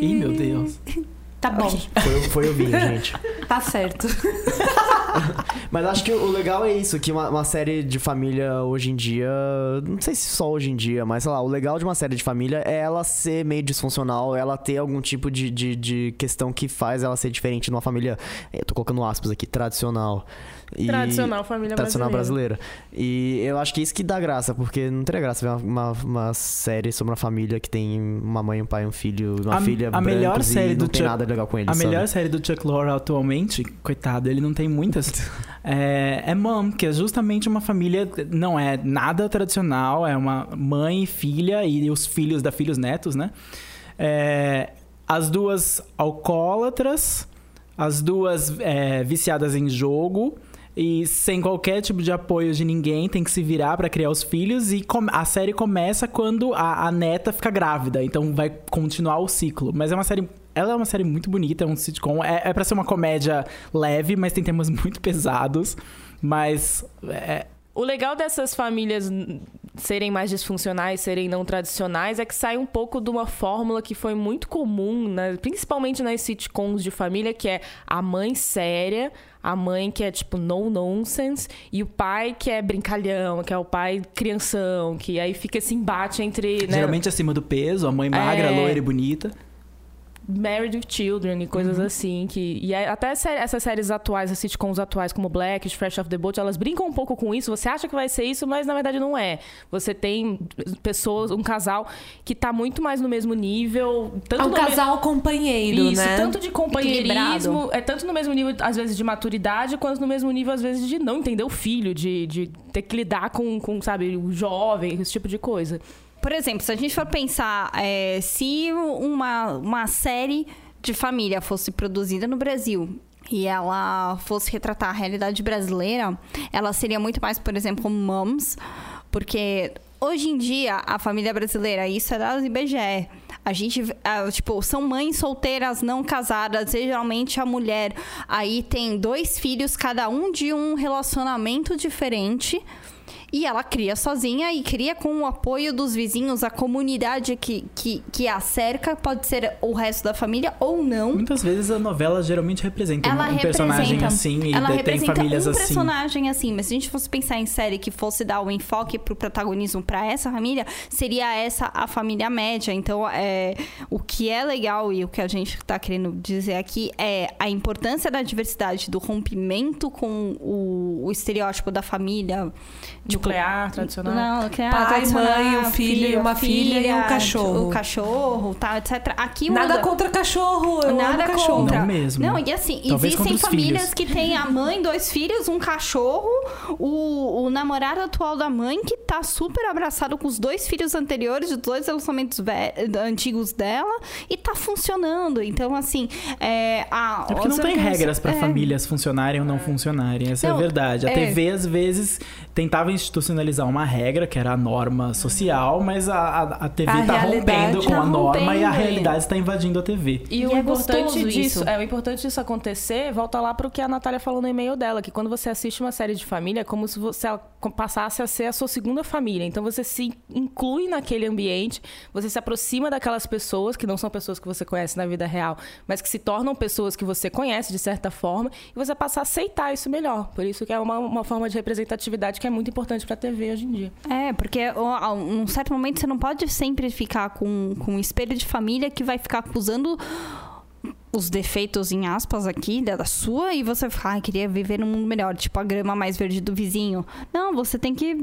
Ih, meu Deus. Tá bom, Foi, foi ouvindo, [LAUGHS] gente. tá certo. [LAUGHS] Mas acho que o legal é isso, que uma, uma série de família hoje em dia. Não sei se só hoje em dia, mas sei lá, o legal de uma série de família é ela ser meio disfuncional, ela ter algum tipo de, de, de questão que faz ela ser diferente de uma família. Eu tô colocando aspas aqui, tradicional. E- Tradicional família tradicional brasileira. brasileira. E eu acho que é isso que dá graça, porque não teria graça ver uma, uma, uma série sobre uma família que tem uma mãe, um pai, um filho, uma A- filha a melhor série e não do tem Chuck- nada legal com eles. A sabe? melhor série do Chuck Lorre atualmente, coitado, ele não tem muitas. [LAUGHS] é, é Mom, que é justamente uma família. Não é nada tradicional, é uma mãe e filha e os filhos da filhos netos, né? É, as duas alcoólatras, as duas é, viciadas em jogo. E sem qualquer tipo de apoio de ninguém, tem que se virar pra criar os filhos. E a série começa quando a, a neta fica grávida. Então vai continuar o ciclo. Mas é uma série. Ela é uma série muito bonita, é um sitcom. É, é pra ser uma comédia leve, mas tem temas [LAUGHS] muito pesados. Mas. é- O legal dessas famílias serem mais disfuncionais, serem não tradicionais, é que sai um pouco de uma fórmula que foi muito comum, né, principalmente nas sitcoms de família, que é a mãe séria, a mãe que é tipo no nonsense, e o pai que é brincalhão, que é o pai crianção, que aí fica esse embate entre. né, geralmente acima do peso, a mãe magra, É. loira e bonita. Married with Children e coisas assim. Que, e até essas séries atuais, as sitcoms atuais, como Black, Fresh Off the Boat, elas brincam um pouco com isso. Você acha que vai ser isso, mas na verdade não é. Você tem pessoas, um casal que tá muito mais no mesmo nível. Tanto É um no me- casal companheiro, isso, né? tanto de companheirismo, é tanto no mesmo nível, às vezes, de maturidade, quanto no mesmo nível, às vezes, de não entender o filho, de, de ter que lidar com, com, sabe, o jovem, esse tipo de coisa. Por exemplo, se a gente for pensar, é, se uma, uma série de família fosse produzida no Brasil e ela fosse retratar a realidade brasileira, ela seria muito mais, por exemplo, Moms, porque hoje em dia a família brasileira, isso é das IBGE. A gente, tipo, são mães solteiras não casadas, geralmente a mulher aí tem dois filhos, cada um de um relacionamento diferente. E ela cria sozinha e cria com o apoio dos vizinhos, a comunidade que, que, que a cerca, pode ser o resto da família ou não. Muitas vezes a novela geralmente representa Ela um personagem representa, assim e ela tem famílias um assim. personagem assim, mas se a gente fosse pensar em série que fosse dar o enfoque pro protagonismo pra essa família, seria essa a família média. Então, é, o que é legal e o que a gente tá querendo dizer aqui é a importância da diversidade, do rompimento com o, o estereótipo da família. tipo, Nuclear, tradicional. Não, nuclear, Pai, tradicional, mãe, um filho e uma filha e um cachorro. O cachorro, tal, etc. Aqui Nada muda. contra cachorro, eu Nada amo cachorro. contra. Não mesmo. Não, e assim, Talvez existem famílias filhos. que têm a mãe, dois filhos, um cachorro, o, o namorado atual da mãe que tá super abraçado com os dois filhos anteriores, os dois relacionamentos antigos dela, e tá funcionando. Então, assim, é. A, É porque não tem regras pra é. famílias funcionarem ou não funcionarem. Essa é Não, a verdade. A é. TV, às vezes, tentava institucionalizar uma regra, que era a norma social, mas a, a, a TV A tá rompendo com tá a norma e a rompendo, realidade está invadindo a TV. E, E o é importante disso, isso. é o importante disso acontecer, volta lá pro que a Natália falou no e-mail dela, que quando você assiste uma série de família, é como se você ela passasse a ser a sua segunda família. Então você se inclui naquele ambiente, você se aproxima daquelas pessoas que não são pessoas que você conhece na vida real, mas que se tornam pessoas que você conhece de certa forma, e você passa a aceitar isso melhor. Por isso que é uma, uma forma de representatividade que é muito importante pra TV hoje em dia. É, porque a um certo momento você não pode sempre ficar com, com um espelho de família que vai ficar acusando os defeitos, em aspas, aqui, da sua, e você ah, queria viver num mundo melhor, tipo a grama mais verde do vizinho. Não, você tem que.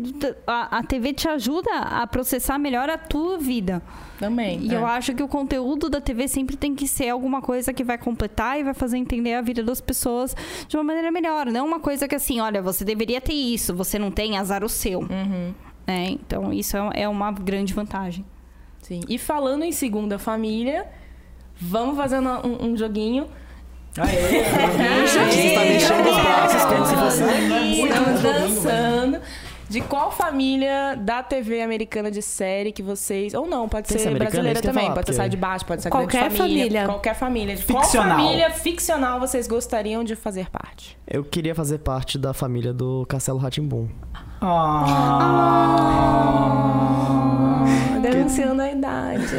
A, a TV te ajuda a processar melhor a tua vida. Também. E é. eu acho que o conteúdo da TV sempre tem que ser alguma coisa que vai completar e vai fazer entender a vida das pessoas de uma maneira melhor. Não uma coisa que assim, olha, você deveria ter isso, você não tem, azar o seu. Uhum. né? Então, isso é é uma grande vantagem. Sim. E falando em segunda família, vamos fazer um, um joguinho. Aê, [LAUGHS] Você está mexendo os braços como se fosse. Estamos dançando. De qual família da TV americana de série que vocês. Ou não, pode Tem ser brasileira também. falar, pode ser porque- sai de baixo, pode ser Qualquer família, família. Qualquer família. De Qual Ficcional. família ficcional vocês gostariam de fazer parte? Eu queria fazer parte da família do Castelo Ratimbum. Ah. Denunciando a idade.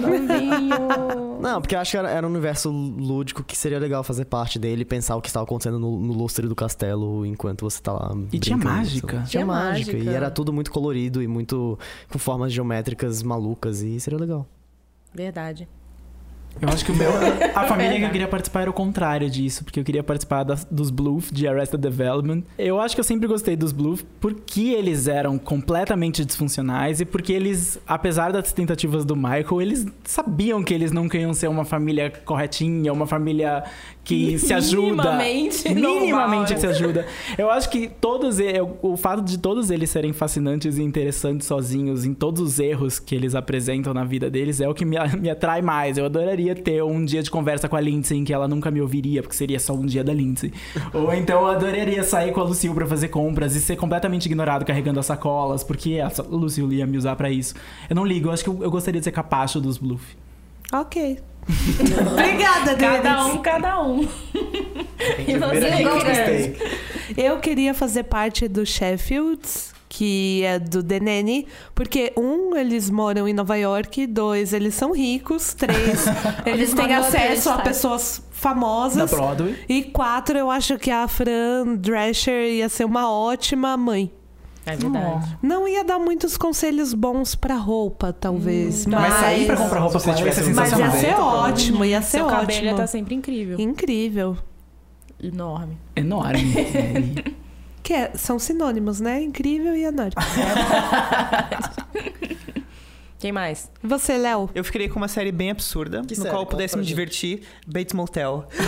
novinho. Não, porque eu acho que era, era um universo lúdico que seria legal fazer parte dele e pensar o que estava acontecendo no, no lustre do castelo enquanto você tá lá. E tinha mágica. Tinha Tinha mágica. mágica. E era tudo muito colorido e muito. com formas geométricas malucas. E seria legal. Verdade. Eu acho que o meu. [LAUGHS] A família que eu queria participar era o contrário disso, porque eu queria participar das- dos Bluff de Arrested Development. Eu acho que eu sempre gostei dos Bluff porque eles eram completamente disfuncionais e porque eles, apesar das tentativas do Michael, eles sabiam que eles nunca iam ser uma família corretinha, uma família que se [LAUGHS] ajuda. Minimamente Minimamente que se ajuda. Eu acho que todos o fato de todos eles serem fascinantes e interessantes sozinhos em todos os erros que eles apresentam na vida deles é o que me, me atrai mais. Eu adoraria ter um dia de conversa com a Lindsay em que ela nunca me ouviria, porque seria só um dia da Lindsay. [LAUGHS] Ou então eu adoraria sair com a Lucille pra fazer compras e ser completamente ignorado carregando as sacolas, porque a Lucille ia me usar pra isso. Eu não ligo, eu acho que eu, eu gostaria de ser capacho dos Bluff. Ok. [LAUGHS] Obrigada, Cada Denis. um, cada um. E você? Eu queria fazer parte do Sheffields, que é do The Nanny, porque um, eles moram em Nova York, dois, eles são ricos, três, [LAUGHS] eles têm acesso a Side. pessoas Da famosas. Broadway. E quatro, eu acho que a Fran Drescher ia ser uma ótima mãe. É verdade. Não ia dar muitos conselhos bons pra roupa, talvez. Mas mas, sair pra comprar roupa se você tivesse mas ia sensacional. ser ótimo, ia ser Seu cabelo ia ótimo. estar sempre incrível. Incrível. Enorme. Enorme. [LAUGHS] Que é- são sinônimos, né? Incrível e enorme. [LAUGHS] Quem mais? Você, Léo? Eu ficaria com uma série bem absurda, Que no série? qual eu pudesse me divertir. Bates Motel. [LAUGHS]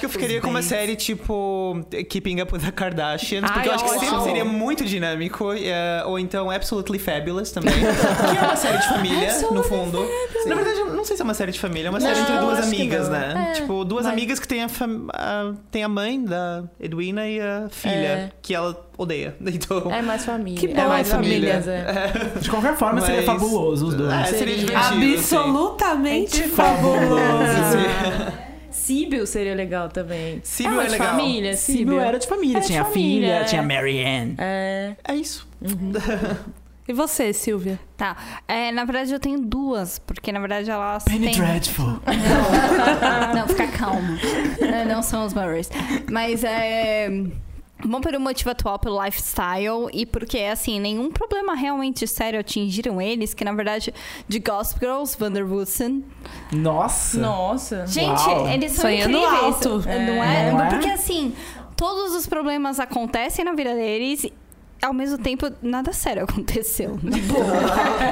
Acho que eu ficaria com uma série tipo Keeping Up with the Kardashians, Ai, porque eu acho que ótimo. seria muito dinâmico. eh, ou então Absolutely Fabulous também. [LAUGHS] que é uma série de família, no fundo. Na verdade, eu não sei se é uma série de família, é uma série Não, entre duas amigas, né? É, tipo, duas mas- amigas que têm a, fam- a- tem a mãe da Edwina e a filha, É. que ela odeia. [LAUGHS] Então. É mais família. Que é bom, mais família. famílias, é. De qualquer forma, seria Mas- fabuloso os dois. É, seria Seria. divertido. assim. Absolutamente Fabuloso. Sim. Síbil seria legal também. Síbil Ela é de legal. família, Síbil Síbil. era de família. Era de tinha a família, filha, é. tinha a Mary Ann. É. É isso. [LAUGHS] E você, Silvia? Tá. É, na verdade, eu tenho duas, porque na verdade elas Penny têm... Dreadful. Não, [LAUGHS] não, fica calma. Não, não são os Murrays. Mas é. Bom pelo motivo atual, pelo lifestyle, e porque, assim, nenhum problema realmente sério atingiram eles, que na verdade, de Gossip Girls, Vander Woodson. Nossa. Nossa. Gente, Uau. eles são Sonhando incríveis. alto. Não é? Não é? Porque, assim, todos os problemas acontecem na vida deles. Ao mesmo tempo, nada sério [LAUGHS] aconteceu. [LAUGHS]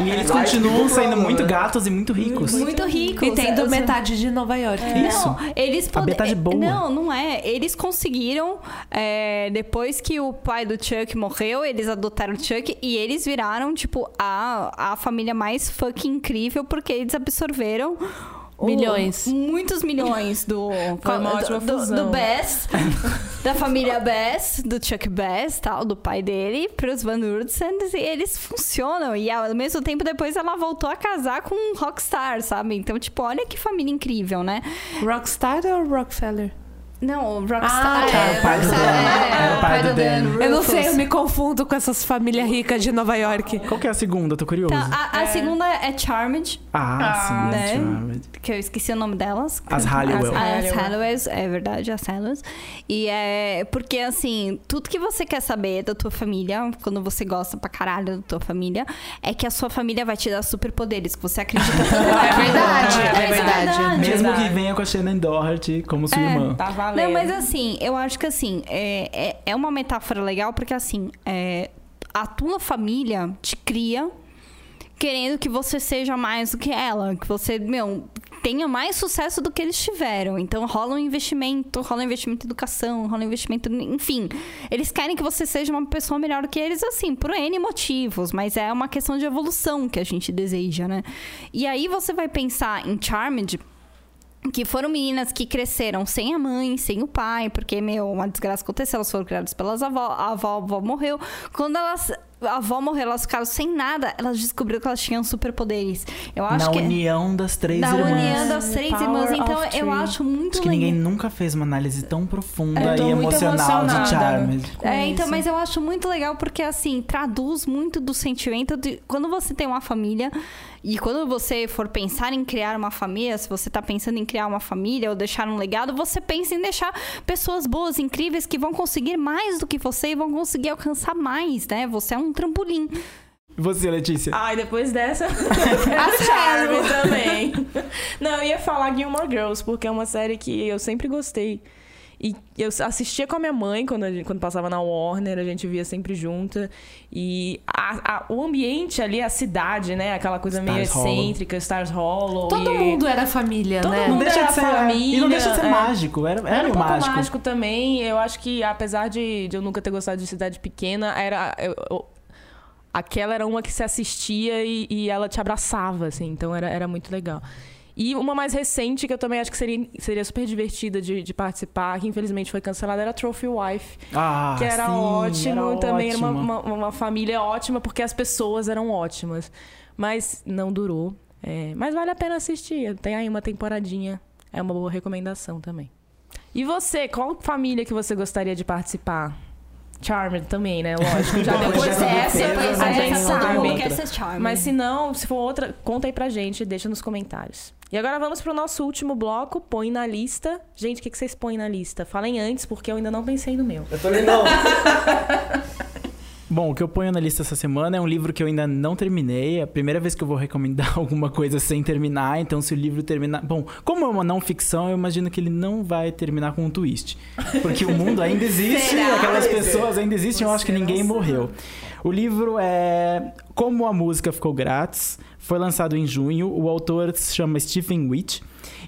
E eles continuam sendo muito gatos e muito ricos. Muito ricos. E tendo Os- metade de Nova York. Isso. Não, eles A metade boa. Não, não é. Eles conseguiram, é, depois que o pai do Chuck morreu, eles adotaram o Chuck e eles viraram, tipo, a, a família mais fucking incrível porque eles absorveram. O- Milhões. muitos milhões do. [LAUGHS] Foi uma do- ótima do, fusão. do Bass, [LAUGHS] da família Bass, do Chuck Bass, tal, do pai dele, pros Van Ursens, e eles funcionam. E ao mesmo tempo, depois ela voltou a casar com um rockstar, sabe? Então, tipo, olha que família incrível, né? Rockstar ou Rockefeller? Não, o Rockstar. Ah, tá. é, O pai do Dan. é, Era o pai do Dan. Eu não sei, eu me confundo com essas famílias ricas de Nova York. Qual que é a segunda? Tô curioso. Tá, a, a segunda é Charmed, Ah, sim. né? Charmed. que eu esqueci o nome delas. As Halliwell. As, as. Halliwells, é verdade, as Halliwells. E é porque, assim, tudo que você quer saber da tua família, quando você gosta pra caralho da tua família, é que a sua família vai te dar superpoderes, que você acredita [LAUGHS] que É verdade, É é verdade. Mesmo Verdade. que venha com a Shannon Doherty como sua É, irmã. Tá Não, mas assim, eu acho que assim, é, é, é uma metáfora legal porque assim, é, a tua família te cria querendo que você seja mais do que ela, que você, meu, tenha mais sucesso do que eles tiveram. Então rola um investimento, rola um investimento em educação, rola um investimento, enfim. Eles querem que você seja uma pessoa melhor do que eles, assim, por N motivos, mas é uma questão de evolução que a gente deseja, né? E aí você vai pensar em Charmed, que foram meninas que cresceram sem a mãe, sem o pai, porque, meu, uma desgraça aconteceu, elas foram criadas pelas avó, a avó, a avó morreu. Quando elas. A avó morreu, elas ficaram sem nada, elas descobriram que elas tinham superpoderes. Eu acho Na que. união das três da irmãs. união das três Power irmãs. Então, eu three. acho muito Acho que ninguém nunca fez uma análise tão profunda tô e emocional de. Charmed. com É, então, isso. mas eu acho muito legal porque, assim, traduz muito do sentimento de quando você tem uma família e quando você for pensar em criar uma família, se você tá pensando em criar uma família ou deixar um legado, você pensa em deixar pessoas boas, incríveis, que vão conseguir mais do que você e vão conseguir alcançar mais, né? Você é um trampolim. E você, Letícia? Ai, depois dessa. a [LAUGHS] Charme também. Não, eu ia falar Gilmore Girls, porque é uma série que eu sempre gostei. E eu assistia com a minha mãe quando, a gente- quando passava na Warner, a gente via sempre junta. E a- a- o ambiente ali, a cidade, né? Aquela coisa meio Stars Hollow. excêntrica, Stars Hollow. Todo e- mundo era família, Todo né? mundo deixa era de ser, família, E não deixa de ser é. mágico. Era, era, Era um meio pouco mágico. mágico. também. Eu acho que, apesar de, de eu nunca ter gostado de cidade pequena, era. eu- eu- aquela era uma que se assistia e, e ela te abraçava, assim. Então era, era muito legal. E uma mais recente, que eu também acho que seria, seria super divertida de, de participar, que infelizmente foi cancelada, era Trophy Wife. Ah, que era sim, ótimo. era também era uma, uma, uma família ótima, porque as pessoas eram ótimas. Mas não durou. É, mas vale a pena assistir. Tem aí uma temporadinha. É uma boa recomendação também. E você, qual família que você gostaria de participar? Charmed também, né? Lógico. Já [LAUGHS] depois dessa, depois a a gente sabe. Mas se não, se for outra, conta aí pra gente, deixa nos comentários. E agora vamos pro nosso último bloco, põe na lista. Gente, o que que vocês põem na lista? Falem antes, porque eu ainda não pensei no meu. Eu também não. [LAUGHS] Bom, o que eu ponho na lista essa semana é um livro que eu ainda não terminei. É a primeira vez que eu vou recomendar [LAUGHS] alguma coisa sem terminar. Então, se o livro terminar. Bom, como é uma não ficção, eu imagino que ele não vai terminar com um twist. Porque o mundo ainda [LAUGHS] existe, Será? aquelas pessoas ainda existem, eu acho que ninguém morreu. O livro é Como a Música Ficou Grátis. Foi lançado em junho. O autor se chama Stephen Witt.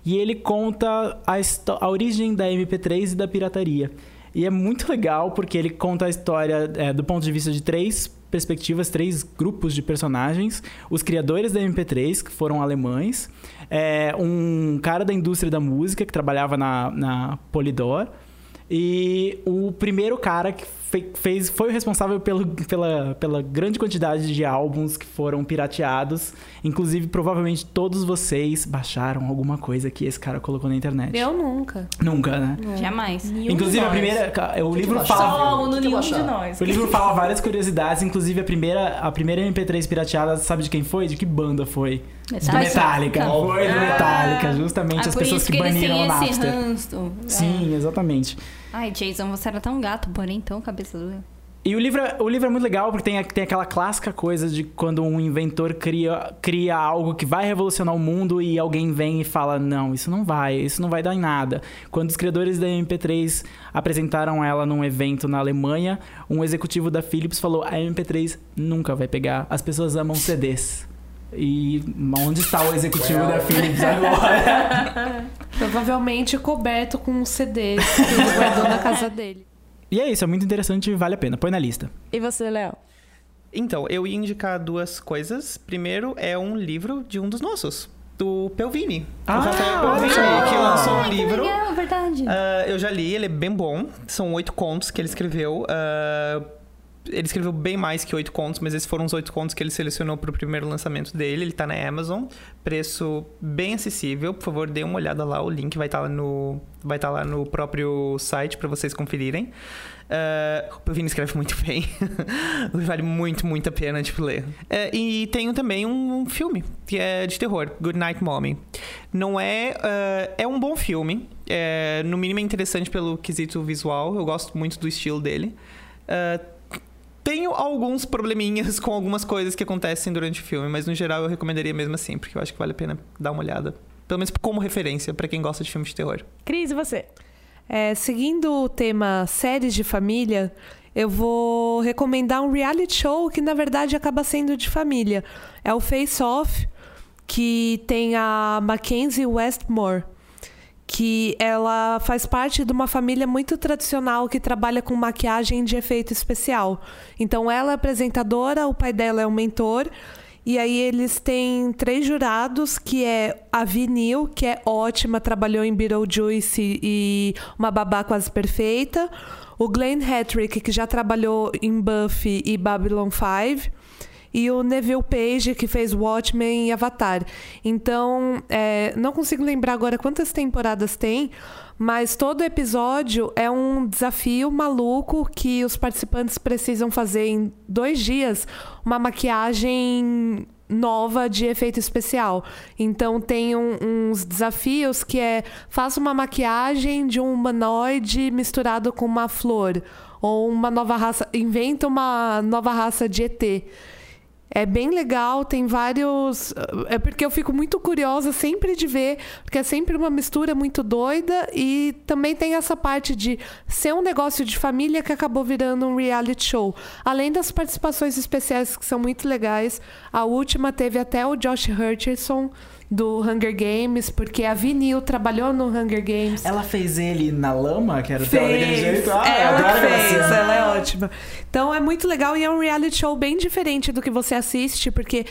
E ele conta a, a origem da MP3 e da pirataria. E é muito legal porque ele conta a história é, do ponto de vista de três perspectivas, três grupos de personagens. Os criadores da MP3, que foram alemães. é, um cara da indústria da música, que trabalhava na, na Polydor. E o primeiro cara que fe- fez, foi o responsável pelo, pela, pela grande quantidade de álbuns que foram pirateados. Inclusive, provavelmente todos vocês baixaram alguma coisa que esse cara colocou na internet. Eu nunca. Nunca, né? Jamais. Nenhum Inclusive, a primeira. O livro fala. Só O no que que nenhum de nós. O livro fala várias curiosidades, inclusive a primeira, a primeira MP3 pirateada, sabe de quem foi? De que banda foi? Do Metallica. Foi do Metallica, justamente Ah, as pessoas que que baniram o Napster. ranço. Sim, exatamente. É. Ai, Jason, você era tão gato, porém tão cabeça dura. E o livro, é- o livro é muito legal porque tem, tem aquela clássica coisa de quando um inventor cria, cria algo que vai revolucionar o mundo e alguém vem e fala: Não, isso não vai, isso não vai dar em nada. Quando os criadores da MP3 apresentaram ela num evento na Alemanha, um executivo da Philips falou: A MP3 nunca vai pegar, as pessoas amam CDs. E onde está o executivo da Philips agora? [LAUGHS] Provavelmente coberto com um CD que ele guardou na casa dele. e é isso, é muito interessante e vale a pena. Põe na lista. E você, Léo? Então, eu ia indicar duas coisas. Primeiro é um livro de um dos nossos, do Pelvini. Ah, o Rafael Pelvini, olha que lançou um que livro. legal, verdade. Ah, eu já li, ele é bem bom. São oito contos que ele escreveu. Ah, ele escreveu bem mais que oito contos, mas esses foram os oito contos que ele selecionou para o primeiro lançamento dele. Ele tá na Amazon. Preço bem acessível. Por favor, dê uma olhada lá. O link vai estar lá no, vai estar lá no próprio site para vocês conferirem. Ah, o Pelvini escreve muito [LAUGHS] bem. vale muito, muito a pena tipo, ler. É, e tenho também um, um filme que é de terror, Good Night Mommy. Não é. ah, é um bom filme. É, no mínimo é interessante pelo quesito visual. Eu gosto muito do estilo dele. Ah, tenho alguns probleminhas [LAUGHS] com algumas coisas que acontecem durante o filme, mas no geral eu recomendaria mesmo assim, porque eu acho que vale a pena dar uma olhada. Pelo menos como referência pra quem gosta de filmes de terror. Cris, e você? É, seguindo o tema séries de família, eu vou recomendar um reality show que na verdade acaba sendo de família. É o Face Off, que tem a Mackenzie Westmore, que ela faz parte de uma família muito tradicional que trabalha com maquiagem de efeito especial. Então ela é apresentadora, o pai dela é o mentor. E aí eles têm três jurados, que é a Vinil, que é ótima, trabalhou em Beetlejuice e Uma Babá Quase Perfeita. O Glenn Hattrick, que já trabalhou em Buffy e Babylon 5 e o Neville Page, que fez Watchmen e Avatar. Então, é, não consigo lembrar agora quantas temporadas tem, mas todo episódio é um desafio maluco que os participantes precisam fazer em dois dias uma maquiagem nova de efeito especial. Então tem um- uns desafios que é faça uma maquiagem de um humanoide misturado com uma flor ou uma nova raça, inventa uma nova raça de ET. É bem legal, tem vários. É porque eu fico muito curiosa sempre de ver, porque é sempre uma mistura muito doida e também tem essa parte de ser um negócio de família que acabou virando um reality show. Além das participações especiais que são muito legais, a última teve até o Josh Hutcherson do Hunger Games, porque a Vinil trabalhou no Hunger Games. Ela fez ele na lama, que era até daquele Fez. jeito. Ah, eu ela fez, cena. ela é ótima. Então é muito legal e é um reality show bem diferente do que você assiste, porque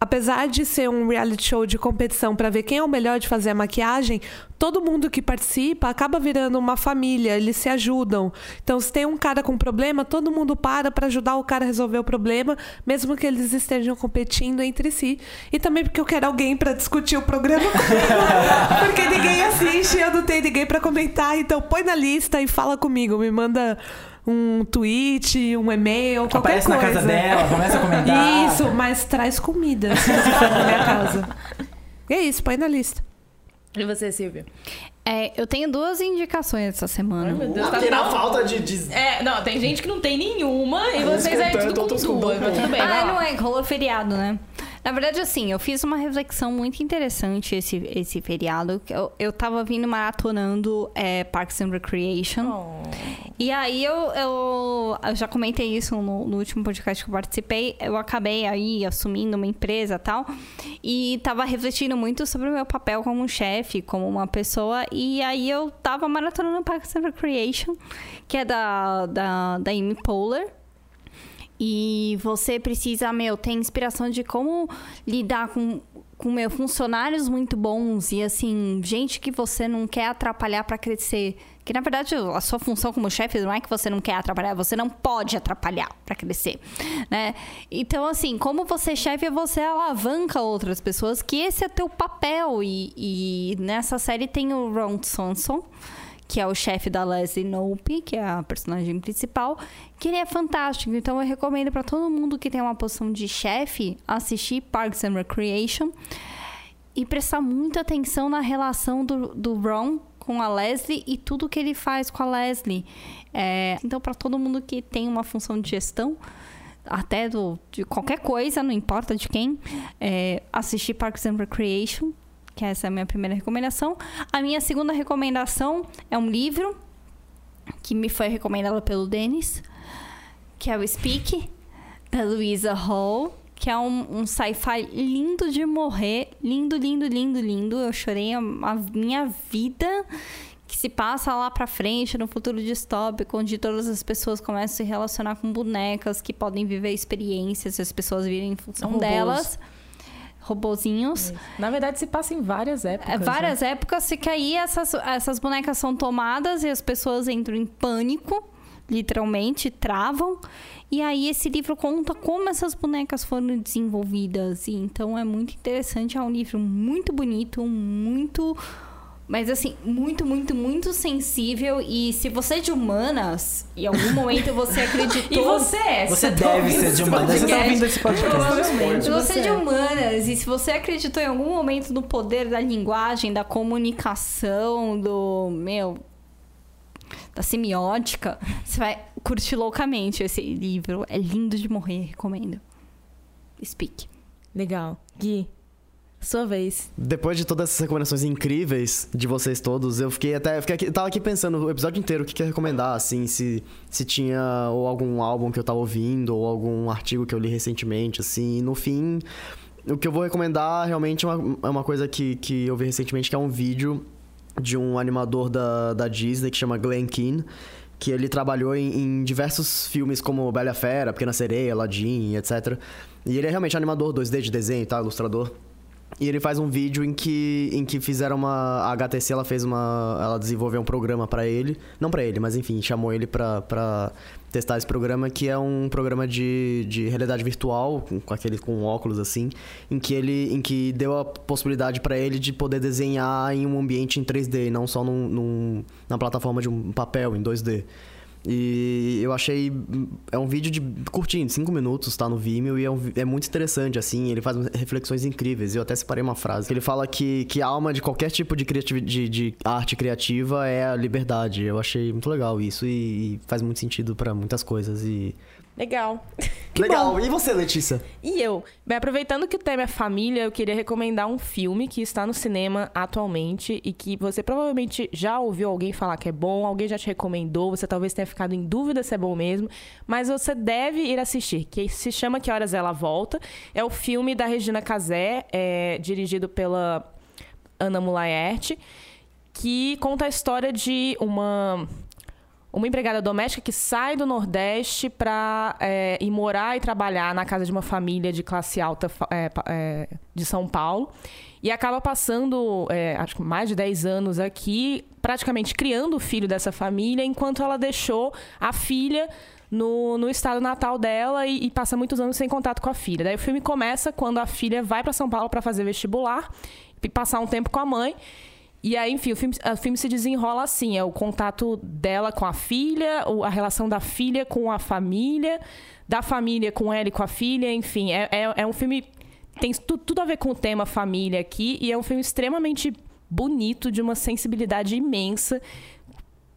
apesar de ser um reality show de competição para ver quem é o melhor de fazer a maquiagem, todo mundo que participa acaba virando uma família, eles se ajudam. Então, se tem um cara com problema, todo mundo para para ajudar o cara a resolver o problema, mesmo que eles estejam competindo entre si. E também porque eu quero alguém para discutir o programa [LAUGHS] comigo, porque ninguém assiste, eu não tenho ninguém para comentar, então põe na lista e fala comigo, me manda um tweet, um e-mail, qualquer Aparece coisa. na casa dela, começa a comentar. Isso, mas traz comida se você for na minha casa. E é isso, põe na lista. E você, Silvia? É, eu tenho duas indicações essa semana. Meu Deus, tá na falta de, de- É, não, tem gente que não tem nenhuma e vocês aí tanto, tudo com duas, mas tudo bem, Ah, não é, rolou feriado, né? Na verdade, assim, eu fiz uma reflexão muito interessante esse, esse feriado. Eu, eu tava vindo maratonando é, Parks and Recreation. E aí eu, eu, eu já comentei isso no, no último podcast que eu participei. Eu acabei aí assumindo uma empresa e tal. E tava refletindo muito sobre o meu papel como um chefe, como uma pessoa. E aí eu tava maratonando Parks and Recreation, que é da, da, da Amy Poehler. E você precisa, meu, ter inspiração de como lidar com, com meu, funcionários muito bons e, assim, gente que você não quer atrapalhar para crescer. Que, na verdade, a sua função como chefe não é que você não quer atrapalhar, você não pode atrapalhar para crescer, né? Então, assim, como você é chefe, você alavanca outras pessoas, que esse é teu papel. E, e nessa série tem o Ron Swanson, que é o chefe da Leslie Knope, que é a personagem principal, que ele é fantástico. Então eu recomendo para todo mundo que tem uma posição de chefe assistir Parks and Recreation e prestar muita atenção na relação do, do Ron com a Leslie e tudo que ele faz com a Leslie. É, então para todo mundo que tem uma função de gestão até do, de qualquer coisa, não importa de quem, é, assistir Parks and Recreation, que essa é a minha primeira recomendação. A minha segunda recomendação é um livro que me foi recomendado pelo Denis, que é o Speak, da Louisa Hall, que é um, um sci-fi lindo de morrer. Lindo, lindo, lindo, lindo. Eu chorei a, a minha vida. Que se passa lá pra frente, no futuro distópico, onde todas as pessoas começam a se relacionar com bonecas que podem viver experiências, e as pessoas vivem em função Robôs. delas. Robozinhos. Na verdade, se passa em várias épocas. É, né? várias épocas, que aí essas, essas bonecas são tomadas e as pessoas entram em pânico, literalmente, travam. E aí esse livro conta como essas bonecas foram desenvolvidas. E então é muito interessante, é um livro muito bonito, muito. Mas assim, muito, muito, muito sensível. E se você é de humanas, em algum momento você [LAUGHS] acreditou. E você é? Você tá deve ser de humanas. Você tá ouvindo esse podcast. Provavelmente Se você é de é. humanas e se você acreditou em algum momento no poder da linguagem, da comunicação, do meu da semiótica, você vai curtir loucamente esse livro. É lindo de morrer, recomendo. Speak. Legal. Gui, sua vez. Depois de todas essas recomendações incríveis de vocês todos, eu fiquei até. Fiquei aqui, tava aqui pensando o episódio inteiro o que, que recomendar, assim, se, se tinha ou algum álbum que eu tava ouvindo, ou algum artigo que eu li recentemente, assim. E no fim, o que eu vou recomendar realmente é uma, é uma coisa que, que eu vi recentemente, que é um vídeo de um animador da, da Disney que chama Glenn Keane. Que ele trabalhou em, em diversos filmes como Bela Fera, Pequena Sereia, Aladdin, etc. E ele é realmente animador 2D de desenho, tá? Ilustrador. E ele faz um vídeo em que, em que fizeram uma. A HTC ela fez uma. Ela desenvolveu um programa pra ele. Não pra ele, mas enfim, chamou ele pra, pra testar esse programa, que é um programa de, de realidade virtual, com, aquele com óculos assim, em que ele. em que deu a possibilidade pra ele de poder desenhar em um ambiente em 3D, não só num, num- na plataforma de um papel em 2D. E eu achei. É um vídeo de curtinho, de 5 minutos, tá no Vimeo, e é, um é muito interessante, assim. Ele faz reflexões incríveis. Eu até separei uma frase. Ele fala que, que a alma de qualquer tipo de, de, de arte criativa é a liberdade. Eu achei muito legal isso e, e faz muito sentido pra muitas coisas. E. Legal. [LAUGHS] legal! E você, Letícia? E eu? Bem, aproveitando que o tema é família, eu queria recomendar um filme que está no cinema atualmente e que você provavelmente já ouviu alguém falar que é bom, alguém já te recomendou, você talvez tenha ficado em dúvida se é bom mesmo, mas você deve ir assistir, que se chama Que Horas Ela Volta. É o filme da Regina Casé, é, dirigido pela Ana Mulaerte, que conta a história de uma uma empregada doméstica que sai do Nordeste para ir morar e trabalhar na casa de uma família de classe alta é, é, de São Paulo e acaba passando é, acho que mais de 10 anos aqui praticamente criando o filho dessa família enquanto ela deixou a filha no, no estado natal dela e, e passa muitos anos sem contato com a filha. Daí o filme começa quando a filha vai para São Paulo para fazer vestibular e passar um tempo com a mãe E aí, enfim, o filme, o filme se desenrola assim: é o contato dela com a filha, a relação da filha com a família, da família com ela e com a filha, enfim. É, é, é um filme. Tem tu- tudo a ver com o tema família aqui, e é um filme extremamente bonito, de uma sensibilidade imensa,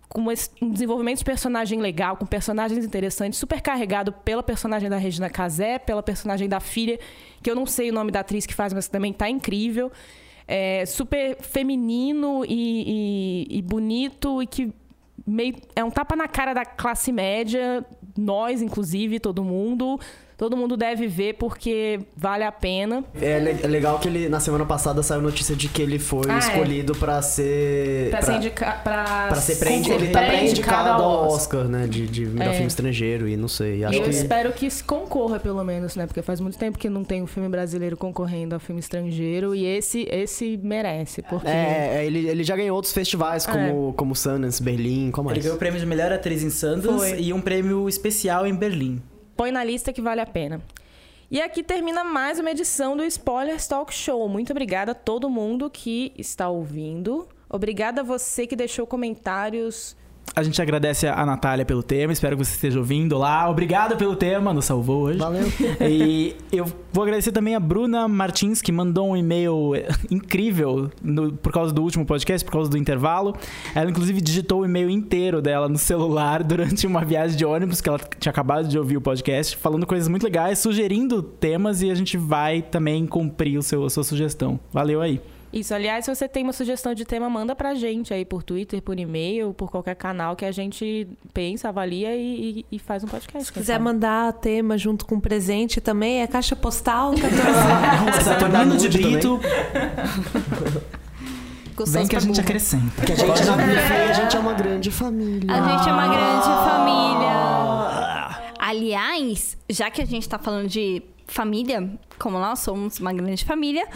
com um desenvolvimento de personagem legal, com personagens interessantes, super carregado pela personagem da Regina Casé, pela personagem da filha, que eu não sei o nome da atriz que faz, mas também tá incrível. É super feminino e, e- e bonito e que meio é um tapa na cara da classe média, nós inclusive, todo mundo. Todo mundo deve ver porque vale a pena. É, é legal que ele, na semana passada, saiu notícia de que ele foi Ah, é. escolhido pra ser. Pra, ser indica- pra, pra ser Ele tá pré-indicado ao Oscar. Né? De, de melhor É. filme estrangeiro e não sei. Acho eu que. espero que isso concorra, pelo menos, né? Porque faz muito tempo que não tem um filme brasileiro concorrendo a filme estrangeiro. E esse, esse merece, porque... É, é, ele, ele já ganhou outros festivais, É. como, como Sundance, Berlim, como Ele mais? ganhou o prêmio de melhor atriz em Sundance Foi. e um prêmio especial em Berlim. Põe na lista que vale a pena. E aqui termina mais uma edição do Spoilers Talk Show. Muito obrigada a todo mundo que está ouvindo. Obrigada a você que deixou comentários. A gente agradece a Natália pelo tema, espero que você esteja ouvindo lá. Obrigado pelo tema, nos salvou hoje. Valeu. [LAUGHS] E eu vou agradecer também a Bruna Martins, que mandou um e-mail incrível no- por causa do último podcast, por causa do intervalo. Ela, inclusive, digitou o e-mail inteiro dela no celular [LAUGHS] durante uma viagem de ônibus, que ela tinha acabado de ouvir o podcast, falando coisas muito legais, sugerindo temas e a gente vai também cumprir o seu, a sua sugestão. Valeu aí. Isso, aliás, se você tem uma sugestão de tema, manda pra gente aí por Twitter, por e-mail, por qualquer canal que a gente pensa, avalia e, e- e faz um podcast. Se quiser sabe. mandar tema junto com presente também, é caixa postal [LAUGHS] 14. Saturnino de Brito, Gostoso vem que a gente acrescenta. Que a gente, na Bife, a gente é uma grande família. A gente é uma grande Ah. família. Aliás, já que a gente tá falando de família, como nós somos uma grande família,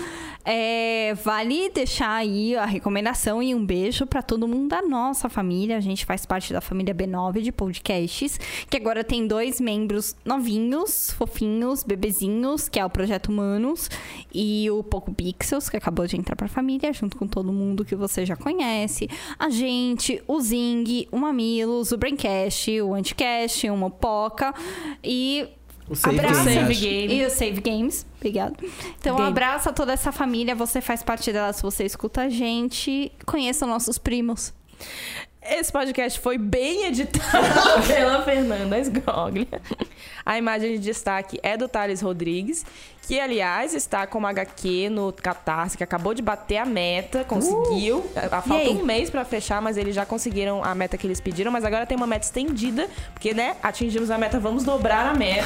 é, vale deixar aí a recomendação e um beijo pra todo mundo da nossa família. A gente faz parte da família B9 de podcasts, que agora tem dois membros novinhos, fofinhos, bebezinhos, que é o Projeto Humanos, e o Poco Pixels, que acabou de entrar pra família, junto com todo mundo que você já conhece. A gente, o Zing, o Mamilos, o Braincast, o Anticast, o Mopoca e O Save abraça Game, Save. Game. e o Save Games. Obrigado. Então, Game. abraça toda essa família. Você faz parte dela se você escuta a gente. Conheça nossos primos. Esse podcast foi bem editado [LAUGHS] pela Fernanda Sgoglia. A imagem de destaque é do Thales Rodrigues, que, aliás, está com uma HQ no Catarse, que acabou de bater a meta, conseguiu. A- Falta Yay. um mês pra fechar, mas eles já conseguiram a meta que eles pediram. Mas agora tem uma meta estendida, porque, né, atingimos a meta, vamos dobrar a meta.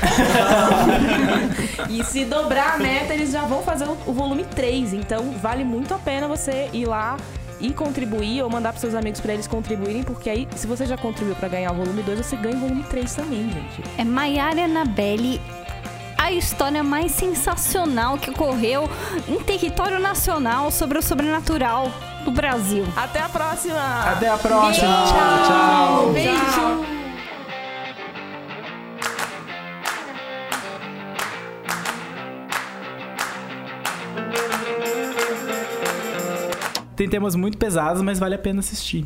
[LAUGHS] e se dobrar a meta, eles já vão fazer o, o volume 3. Então, vale muito a pena você ir lá e contribuir ou mandar pros seus amigos pra eles contribuírem, porque aí, se você já contribuiu pra ganhar o volume 2, você ganha o volume 3 também, gente. É Maiara Anabelle. A história mais sensacional que ocorreu em território nacional sobre o sobrenatural do Brasil. Até a próxima! Até a próxima. Tchau. Tchau. Beijo! Tem temas muito pesados, mas vale a pena assistir.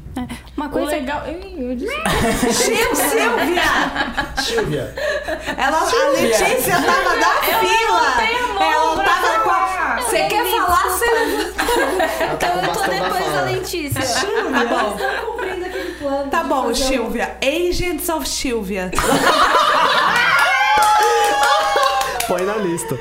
Uma O coisa legal. Eu disse- [LAUGHS] Chico Silvia! Silvia. Ela, a Letícia tava na fila! Ela tava com a... Você quer falar, Silvia? Ela tá com Eu tô depois da. Letícia. Tá bom. Tá bom, Silvia. Agents of Silvia. Põe na lista.